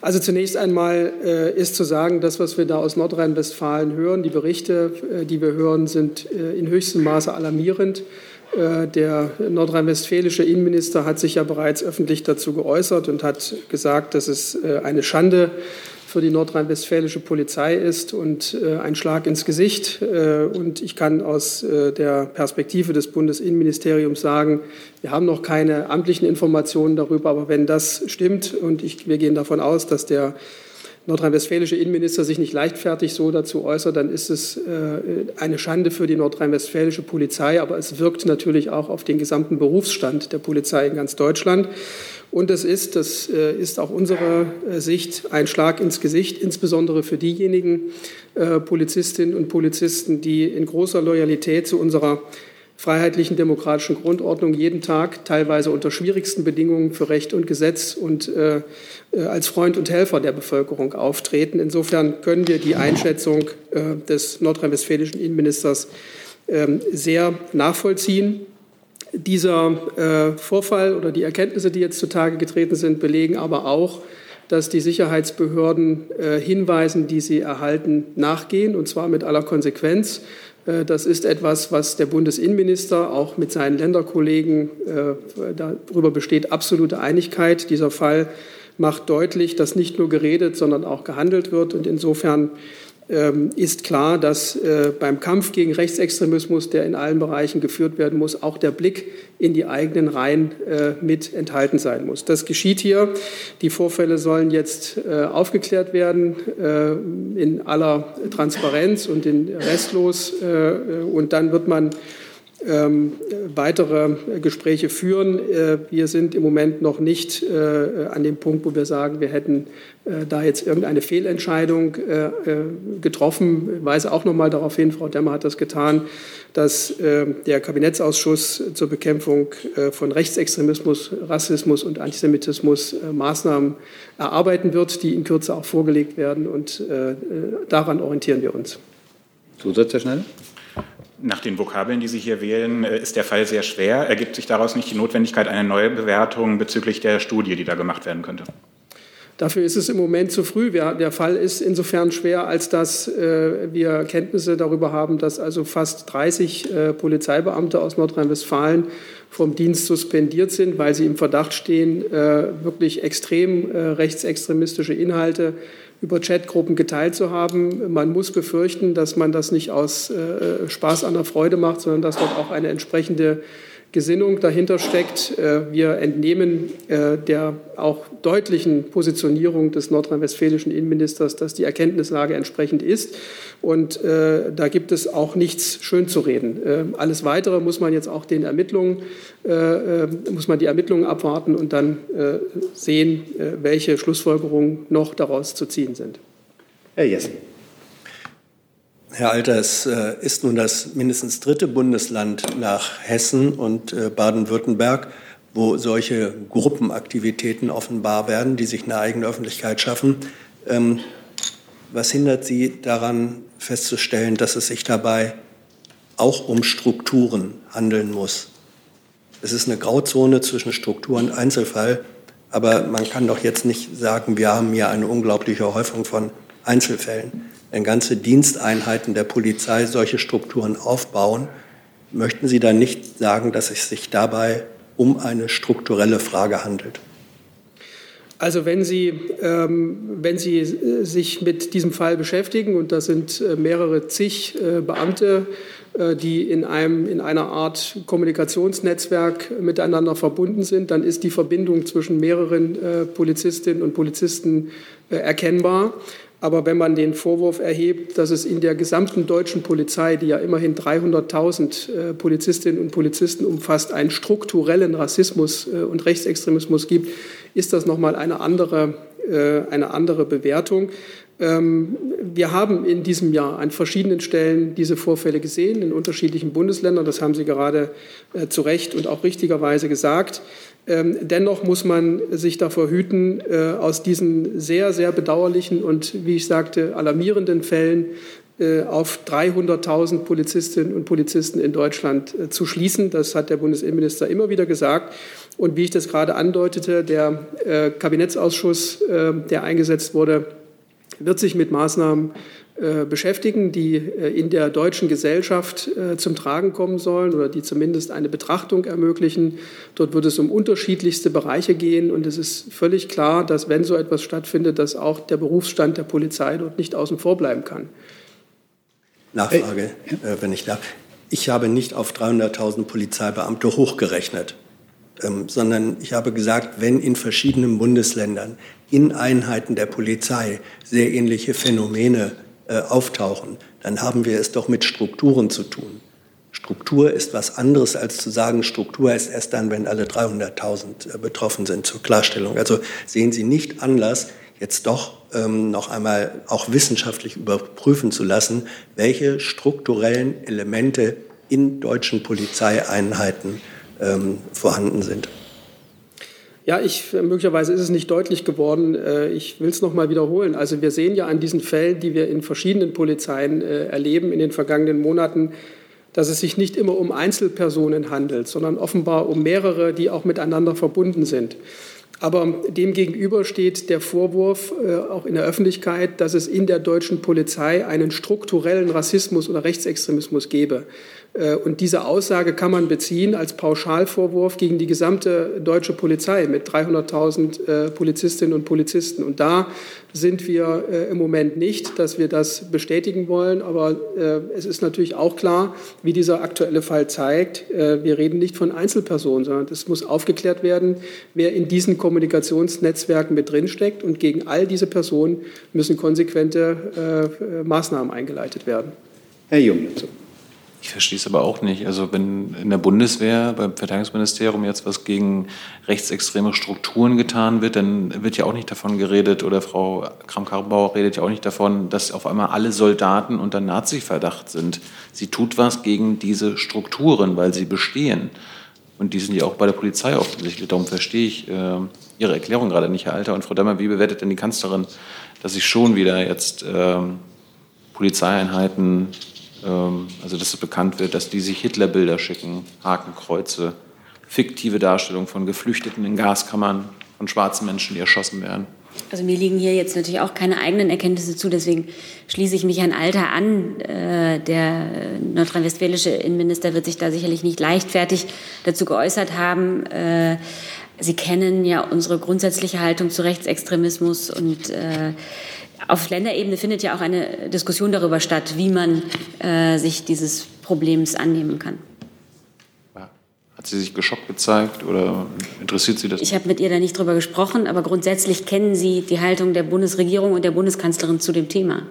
Also zunächst einmal äh, ist zu sagen, das, was wir da aus Nordrhein-Westfalen hören, die Berichte, äh, die wir hören, sind äh, in höchstem Maße alarmierend. Äh, der nordrhein-westfälische Innenminister hat sich ja bereits öffentlich dazu geäußert und hat gesagt, dass es eine Schande für die nordrhein-westfälische Polizei ist und äh, ein Schlag ins Gesicht. Äh, und ich kann aus äh, der Perspektive des Bundesinnenministeriums sagen, wir haben noch keine amtlichen Informationen darüber, aber wenn das stimmt und ich, wir gehen davon aus, dass der nordrhein-westfälische Innenminister sich nicht leichtfertig so dazu äußert, dann ist es äh, eine Schande für die nordrhein-westfälische Polizei, aber es wirkt natürlich auch auf den gesamten Berufsstand der Polizei in ganz Deutschland. Und es ist, das äh, ist auch unsere äh, Sicht, ein Schlag ins Gesicht, insbesondere für diejenigen äh, Polizistinnen und Polizisten, die in großer Loyalität zu unserer freiheitlichen demokratischen Grundordnung jeden Tag, teilweise unter schwierigsten Bedingungen für Recht und Gesetz und als Freund und Helfer der Bevölkerung auftreten. Insofern können wir die Einschätzung des nordrhein-westfälischen Innenministers äh, sehr nachvollziehen. Dieser äh, Vorfall oder die Erkenntnisse, die jetzt zutage getreten sind, belegen aber auch, dass die Sicherheitsbehörden äh, Hinweisen, die sie erhalten, nachgehen, und zwar mit aller Konsequenz. Äh, das ist etwas, was der Bundesinnenminister auch mit seinen Länderkollegen, äh, darüber besteht absolute Einigkeit. Dieser Fall macht deutlich, dass nicht nur geredet, sondern auch gehandelt wird. Und insofern ist klar, dass äh, beim Kampf gegen Rechtsextremismus, der in allen Bereichen geführt werden muss, auch der Blick in die eigenen Reihen äh, mit enthalten sein muss. Das geschieht hier. Die Vorfälle sollen jetzt äh, aufgeklärt werden in aller Transparenz und in restlos. Und dann wird man ähm, weitere Gespräche führen. Äh, wir sind im Moment noch nicht äh, an dem Punkt, wo wir sagen, wir hätten äh, da jetzt irgendeine Fehlentscheidung äh, äh, getroffen. Ich weise auch noch mal darauf hin, Frau Demmer hat das getan, dass äh, der Kabinettsausschuss zur Bekämpfung von Rechtsextremismus, Rassismus und Antisemitismus Maßnahmen erarbeiten wird, die in Kürze auch vorgelegt werden. Und daran orientieren wir uns. Zusatz, Herr Schneider? Nach den Vokabeln, die Sie hier wählen, äh, ist der Fall sehr schwer. Ergibt sich daraus nicht die Notwendigkeit einer Neubewertung bezüglich der Studie, die da gemacht werden könnte? Dafür ist es im Moment zu früh. Der Fall ist insofern schwer, als dass äh, wir Kenntnisse darüber haben, dass also fast 30 äh, Polizeibeamte aus Nordrhein-Westfalen vom Dienst suspendiert sind, weil sie im Verdacht stehen, wirklich extrem rechtsextremistische Inhalte über Chatgruppen geteilt zu haben. Man muss befürchten, dass man das nicht aus äh, Spaß an der Freude macht, sondern dass dort auch eine entsprechende Gesinnung dahinter steckt. Äh, wir entnehmen äh, der auch deutlichen Positionierung des nordrhein-westfälischen Innenministers, dass die Erkenntnislage entsprechend ist. Und äh, da gibt es auch nichts schön zu reden. alles Weitere muss man jetzt auch den Ermittlungen, muss man die Ermittlungen abwarten und dann sehen, welche Schlussfolgerungen noch daraus zu ziehen sind. Herr Jessen. Herr Alter, es äh, ist nun das mindestens dritte Bundesland nach Hessen und äh, Baden-Württemberg, wo solche Gruppenaktivitäten offenbar werden, die sich eine eigene Öffentlichkeit schaffen. Ähm, was hindert Sie daran festzustellen, dass es sich dabei auch um Strukturen handeln muss? Es ist eine Grauzone zwischen Struktur und Einzelfall, aber man kann doch jetzt nicht sagen, wir haben hier eine unglaubliche Häufung von Einzelfällen wenn ganze Diensteinheiten der Polizei solche Strukturen aufbauen, möchten Sie dann nicht sagen, dass es sich dabei um eine strukturelle Frage handelt? Also wenn Sie, ähm, wenn Sie äh, sich mit diesem Fall beschäftigen, und da sind äh, mehrere zig äh, Beamte, äh, die in, einem, in einer Art Kommunikationsnetzwerk miteinander verbunden sind, dann ist die Verbindung zwischen mehreren äh, Polizistinnen und Polizisten äh, erkennbar. Aber wenn man den Vorwurf erhebt, dass es in der gesamten deutschen Polizei, die ja immerhin 300.000 äh, Polizistinnen und Polizisten umfasst, einen strukturellen Rassismus äh, und Rechtsextremismus gibt, ist das nochmal eine andere, äh, eine andere Bewertung. Ähm, wir haben in diesem Jahr an verschiedenen Stellen diese Vorfälle gesehen, in unterschiedlichen Bundesländern. Das haben Sie gerade zu Recht und auch richtigerweise gesagt. Ähm, dennoch muss man sich davor hüten, äh, aus diesen sehr, sehr bedauerlichen und, wie ich sagte, alarmierenden Fällen äh, auf 300.000 Polizistinnen und Polizisten in Deutschland äh, zu schließen. Das hat der Bundesinnenminister immer wieder gesagt. Und wie ich das gerade andeutete, der Kabinettsausschuss, der eingesetzt wurde, wird sich mit Maßnahmen äh, beschäftigen, die äh, in der deutschen Gesellschaft äh, zum Tragen kommen sollen oder die zumindest eine Betrachtung ermöglichen. Dort wird es um unterschiedlichste Bereiche gehen und es ist völlig klar, dass wenn so etwas stattfindet, dass auch der Berufsstand der Polizei dort nicht außen vor bleiben kann. Nachfrage, wenn ich darf. Ich habe nicht auf 300.000 Polizeibeamte hochgerechnet, ähm, sondern ich habe gesagt, wenn in verschiedenen Bundesländern in Einheiten der Polizei sehr ähnliche Phänomene äh, auftauchen, dann haben wir es doch mit Strukturen zu tun. Struktur ist was anderes als zu sagen, Struktur ist erst dann, wenn alle 300.000 äh, betroffen sind, zur Klarstellung. Also sehen Sie nicht Anlass, jetzt doch ähm, noch einmal auch wissenschaftlich überprüfen zu lassen, welche strukturellen Elemente in deutschen Polizeieinheiten ähm, vorhanden sind. Ja, ich, möglicherweise ist es nicht deutlich geworden. Äh, ich will es noch mal wiederholen. Also wir sehen ja an diesen Fällen, die wir in verschiedenen Polizeien äh, erleben in den vergangenen Monaten, dass es sich nicht immer um Einzelpersonen handelt, sondern offenbar um mehrere, die auch miteinander verbunden sind. Aber demgegenüber steht der Vorwurf äh, auch in der Öffentlichkeit, dass es in der deutschen Polizei einen strukturellen Rassismus oder Rechtsextremismus gebe. Äh, und diese Aussage kann man beziehen als Pauschalvorwurf gegen die gesamte deutsche Polizei mit 300.000 äh, Polizistinnen und Polizisten. Und da sind wir äh, im Moment nicht, dass wir das bestätigen wollen. Aber es ist natürlich auch klar, wie dieser aktuelle Fall zeigt, wir reden nicht von Einzelpersonen, sondern es muss aufgeklärt werden, wer in diesen Kommunikationsnetzwerken mit drinsteckt. Und gegen all diese Personen müssen konsequente Maßnahmen eingeleitet werden. Herr Jung dazu. Ich verstehe es aber auch nicht. Also wenn in der Bundeswehr, beim Verteidigungsministerium jetzt was gegen rechtsextreme Strukturen getan wird, dann wird ja auch nicht davon geredet, oder Frau Kramp-Karrenbauer redet ja auch nicht davon, dass auf einmal alle Soldaten unter Nazi-Verdacht sind. Sie tut was gegen diese Strukturen, weil sie bestehen. Und die sind ja auch bei der Polizei offensichtlich. Darum verstehe ich äh, Ihre Erklärung gerade nicht, Herr Alter. Und Frau Demmer, wie bewertet denn die Kanzlerin, dass sich schon wieder jetzt äh, Polizeieinheiten also dass es bekannt wird, dass die sich Hitlerbilder schicken, Hakenkreuze, fiktive Darstellung von Geflüchteten in Gaskammern, von schwarzen Menschen, die erschossen werden. Also mir liegen hier jetzt natürlich auch keine eigenen Erkenntnisse zu, deswegen schließe ich mich Herrn Alter an. Äh, der nordrhein-westfälische Innenminister wird sich da sicherlich nicht leichtfertig dazu geäußert haben. Äh, Sie kennen ja unsere grundsätzliche Haltung zu Rechtsextremismus und äh, auf Länderebene findet ja auch eine Diskussion darüber statt, wie man äh, sich dieses Problems annehmen kann. Hat sie sich geschockt gezeigt oder interessiert Sie das? Ich habe mit ihr da nicht drüber gesprochen, aber grundsätzlich kennen Sie die Haltung der Bundesregierung und der Bundeskanzlerin zu dem Thema.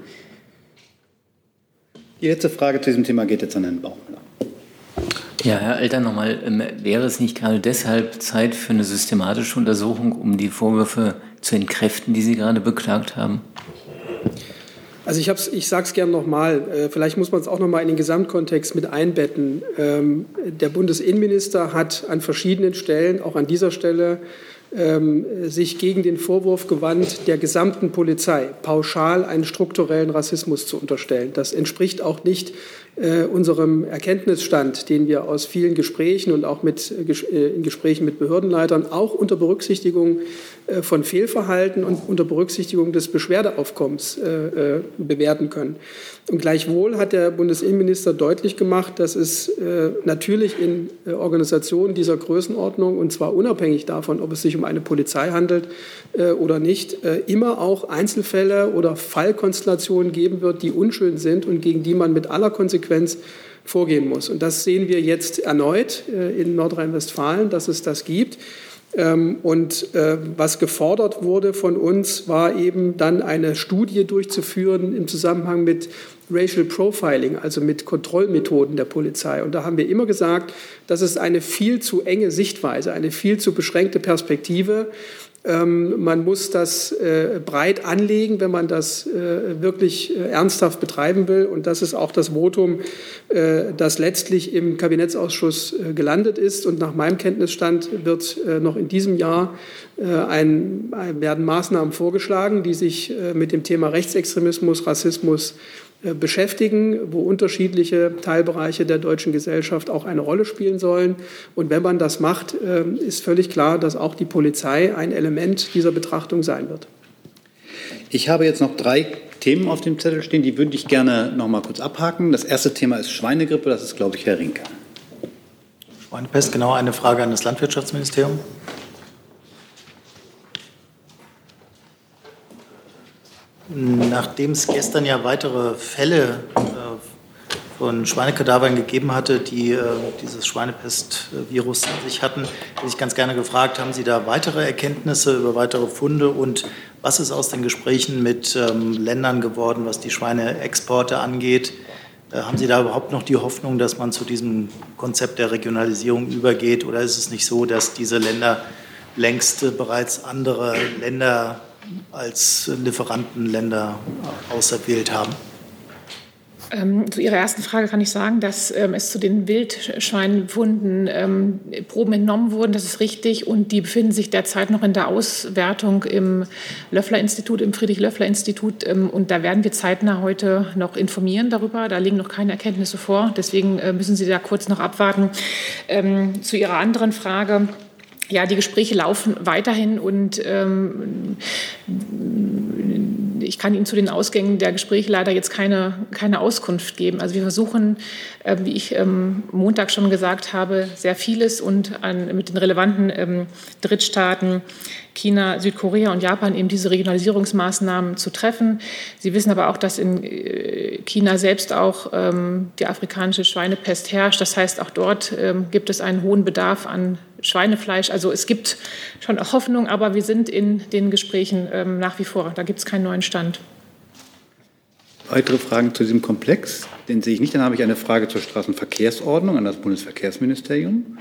Die letzte Frage zu diesem Thema geht jetzt an Herrn Baumler. Ja, Herr Alter, nochmal, ähm, wäre es nicht gerade deshalb Zeit für eine systematische Untersuchung, um die Vorwürfe zu entkräften, die Sie gerade beklagt haben? Also ich, ich sage es gerne nochmal, äh, vielleicht muss man es auch nochmal in den Gesamtkontext mit einbetten. Ähm, der Bundesinnenminister hat an verschiedenen Stellen, auch an dieser Stelle, ähm, sich gegen den Vorwurf gewandt, der gesamten Polizei pauschal einen strukturellen Rassismus zu unterstellen. Das entspricht auch nicht äh, unserem Erkenntnisstand, den wir aus vielen Gesprächen und auch mit, äh, in Gesprächen mit Behördenleitern auch unter Berücksichtigung äh, von Fehlverhalten und unter Berücksichtigung des Beschwerdeaufkommens äh, äh, bewerten können. Und gleichwohl hat der Bundesinnenminister deutlich gemacht, dass es äh, natürlich in Organisationen dieser Größenordnung, und zwar unabhängig davon, ob es sich um eine Polizei handelt oder nicht, immer auch Einzelfälle oder Fallkonstellationen geben wird, die unschön sind und gegen die man mit aller Konsequenz vorgehen muss. Und das sehen wir jetzt erneut in Nordrhein-Westfalen, dass es das gibt. Ähm, und äh, was gefordert wurde von uns, war eben dann eine Studie durchzuführen im Zusammenhang mit Racial Profiling, also mit Kontrollmethoden der Polizei. Und da haben wir immer gesagt, das ist eine viel zu enge Sichtweise, eine viel zu beschränkte Perspektive. Ähm, man muss das äh, breit anlegen, wenn man das äh, wirklich äh, ernsthaft betreiben will. Und das ist auch das Votum, das letztlich im Kabinettsausschuss gelandet ist. Und nach meinem Kenntnisstand wird noch in diesem Jahr ein, werden Maßnahmen vorgeschlagen, die sich mit dem Thema Rechtsextremismus, Rassismus äh, beschäftigen, wo unterschiedliche Teilbereiche der deutschen Gesellschaft auch eine Rolle spielen sollen. Und wenn man das macht, äh, ist völlig klar, dass auch die Polizei ein Element dieser Betrachtung sein wird. Ich habe jetzt noch drei Themen auf dem Zettel stehen, die würde ich gerne noch mal kurz abhaken. Das erste Thema ist Schweinegrippe, das ist, glaube ich, Herr Rinker. Schweinepest, genau eine Frage an das Landwirtschaftsministerium. Nachdem es gestern ja weitere Fälle äh, von Schweinekadavern gegeben hatte, die äh, dieses Schweinepest-Virus in sich hatten, hätte ich ganz gerne gefragt, haben Sie da weitere Erkenntnisse über weitere Funde und was ist aus den Gesprächen mit ähm, Ländern geworden, was die Schweineexporte angeht? Äh, haben Sie da überhaupt noch die Hoffnung, dass man zu diesem Konzept der Regionalisierung übergeht oder ist es nicht so, dass diese Länder längst bereits andere Länder als Lieferantenländer auserwählt haben? Ähm, zu Ihrer ersten Frage kann ich sagen, dass ähm, es zu den Wildschweinfunden ähm, Proben entnommen wurden. Das ist richtig. Und die befinden sich derzeit noch in der Auswertung im Löffler-Institut, im Friedrich-Löffler-Institut. Ähm, und da werden wir zeitnah heute noch informieren darüber. Da liegen noch keine Erkenntnisse vor. Deswegen äh, müssen Sie da kurz noch abwarten. Ähm, zu Ihrer anderen Frage ja, die Gespräche laufen weiterhin und ähm, ich kann Ihnen zu den Ausgängen der Gespräche leider jetzt keine, keine Auskunft geben. Also wir versuchen, äh, wie ich ähm, Montag schon gesagt habe, sehr vieles und an, mit den relevanten ähm, Drittstaaten China, Südkorea und Japan eben diese Regionalisierungsmaßnahmen zu treffen. Sie wissen aber auch, dass in äh, China selbst auch ähm, die afrikanische Schweinepest herrscht. Das heißt, auch dort ähm, gibt es einen hohen Bedarf an Schweinefleisch. Also es gibt schon Hoffnung, aber wir sind in den Gesprächen ähm, nach wie vor. Da gibt es keinen neuen Stand. Weitere Fragen zu diesem Komplex? Den sehe ich nicht. Dann habe ich eine Frage zur Straßenverkehrsordnung an das Bundesverkehrsministerium.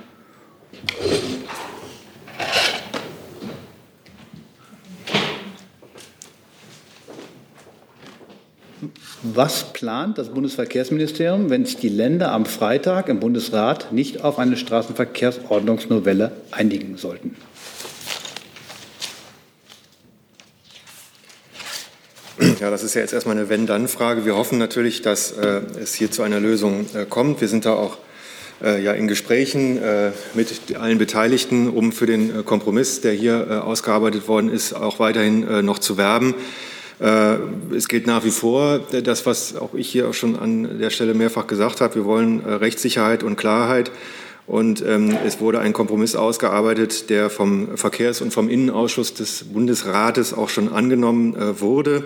Was plant das Bundesverkehrsministerium, wenn sich die Länder am Freitag im Bundesrat nicht auf eine Straßenverkehrsordnungsnovelle einigen sollten? Ja, das ist ja jetzt erstmal eine Wenn-Dann-Frage. Wir hoffen natürlich, dass äh, es hier zu einer Lösung äh, kommt. Wir sind da auch äh, ja, in Gesprächen äh, mit allen Beteiligten, um für den äh, Kompromiss, der hier äh, ausgearbeitet worden ist, auch weiterhin noch zu werben. Äh, es gilt nach wie vor das, was auch ich hier auch schon an der Stelle mehrfach gesagt habe. Wir wollen äh, Rechtssicherheit und Klarheit. Und ähm, es wurde ein Kompromiss ausgearbeitet, der vom Verkehrs- und vom Innenausschuss des Bundesrates auch schon angenommen äh, wurde.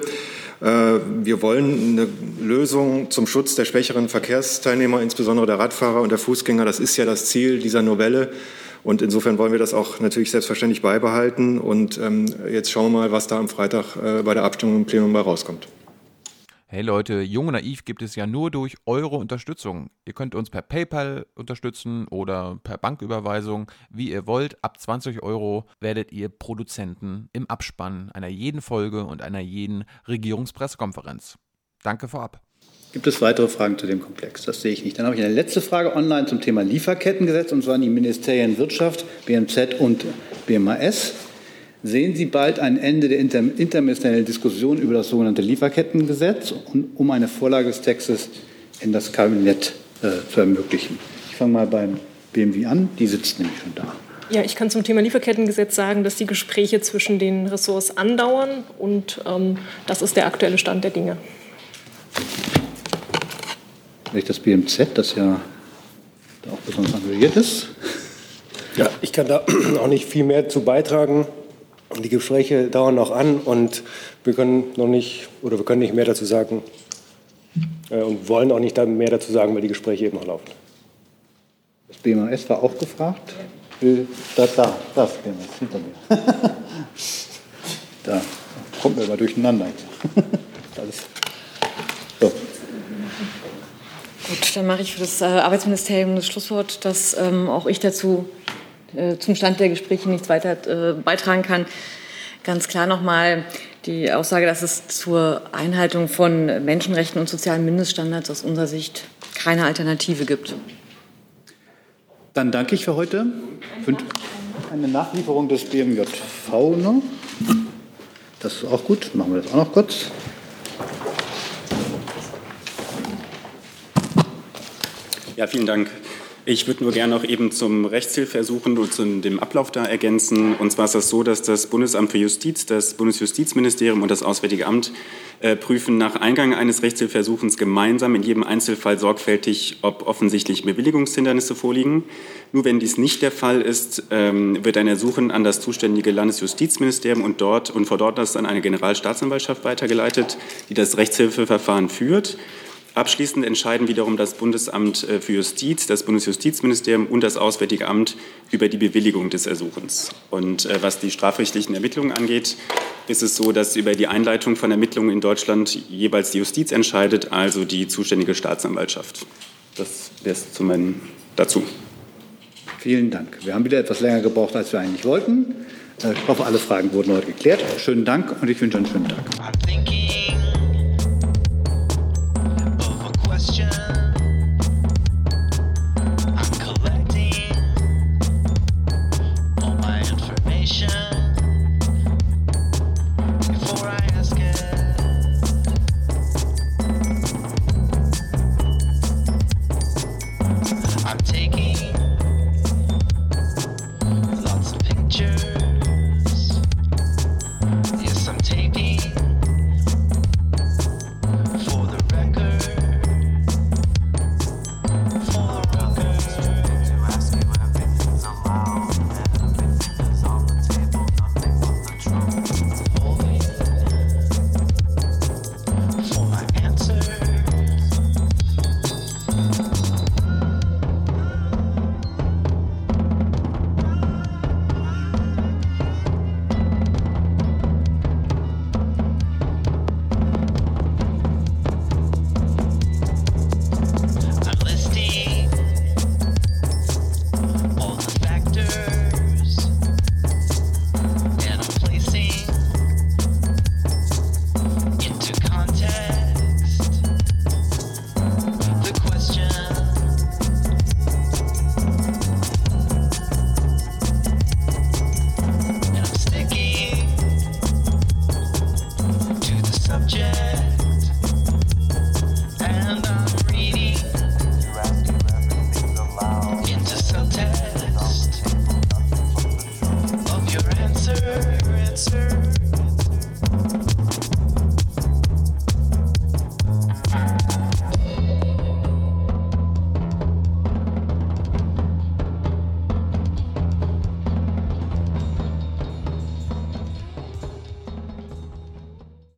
wir wollen eine Lösung zum Schutz der schwächeren Verkehrsteilnehmer, insbesondere der Radfahrer und der Fußgänger. Das ist ja das Ziel dieser Novelle. Und insofern wollen wir das auch natürlich selbstverständlich beibehalten. Und ähm, jetzt schauen wir mal, was da am Freitag äh, bei der Abstimmung im Plenum bei rauskommt. Hey Leute, Jung und Naiv gibt es ja nur durch eure Unterstützung. Ihr könnt uns per PayPal unterstützen oder per Banküberweisung, wie ihr wollt. Ab 20 Euro werdet ihr Produzenten im Abspann einer jeden Folge und einer jeden Regierungspressekonferenz. Danke vorab. Gibt es weitere Fragen zu dem Komplex? Das sehe ich nicht. Dann habe ich eine letzte Frage online zum Thema Lieferkettengesetz, und zwar an die Ministerien Wirtschaft, BMZ und BMAS. Sehen Sie bald ein Ende der inter interministeriellen Diskussion über das sogenannte Lieferkettengesetz, um eine Vorlage des Textes in das Kabinett äh, zu ermöglichen? Ich fange mal beim BMW an. Die sitzt nämlich schon da. Ja, ich kann zum Thema Lieferkettengesetz sagen, dass die Gespräche zwischen den Ressorts andauern und ähm, das ist der aktuelle Stand der Dinge vielleicht das BMZ, das ja da auch besonders engagiert ist. Ja, ich kann da [clears throat] auch nicht viel mehr zu beitragen. Die Gespräche dauern noch an und wir können noch nicht oder wir können nicht mehr dazu sagen äh, und wollen auch nicht mehr dazu sagen, weil die Gespräche eben noch laufen. Das BMAS war auch gefragt. Da, da, das BMAS hinter mir. [laughs] da kommt mir immer durcheinander. [laughs] Alles. So. Gut, dann mache ich für das äh, Arbeitsministerium das Schlusswort, dass ähm, auch ich dazu äh, zum Stand der Gespräche nichts weiter äh, beitragen kann. Ganz klar nochmal die Aussage, dass es zur Einhaltung von Menschenrechten und sozialen Mindeststandards aus unserer Sicht keine Alternative gibt. Dann danke ich für heute. Eine Nachlieferung des BMJV noch. Das ist auch gut. Machen wir das auch noch kurz. Ja, vielen Dank. Ich würde nur gerne noch eben zum Rechtshilfeersuchen und zu dem Ablauf da ergänzen. Und zwar ist das so, dass das Bundesamt für Justiz, das Bundesjustizministerium und das Auswärtige Amt äh, prüfen nach Eingang eines Rechtshilfeersuchens gemeinsam in jedem Einzelfall sorgfältig, ob offensichtlich Bewilligungshindernisse vorliegen. Nur wenn dies nicht der Fall ist, ähm, wird ein Ersuchen an das zuständige Landesjustizministerium und dort und vor dort das an eine Generalstaatsanwaltschaft weitergeleitet, die das Rechtshilfeverfahren führt. Abschließend entscheiden wiederum das Bundesamt äh, für Justiz, das Bundesjustizministerium und das Auswärtige Amt über die Bewilligung des Ersuchens. Und äh, was die strafrechtlichen Ermittlungen angeht, ist es so, dass über die Einleitung von Ermittlungen in Deutschland jeweils die Justiz entscheidet, also die zuständige Staatsanwaltschaft. Das wäre es zu meinen dazu. Vielen Dank. Wir haben wieder etwas länger gebraucht, als wir eigentlich wollten. Äh, ich hoffe, alle Fragen wurden heute geklärt. Schönen Dank und ich wünsche einen schönen Tag.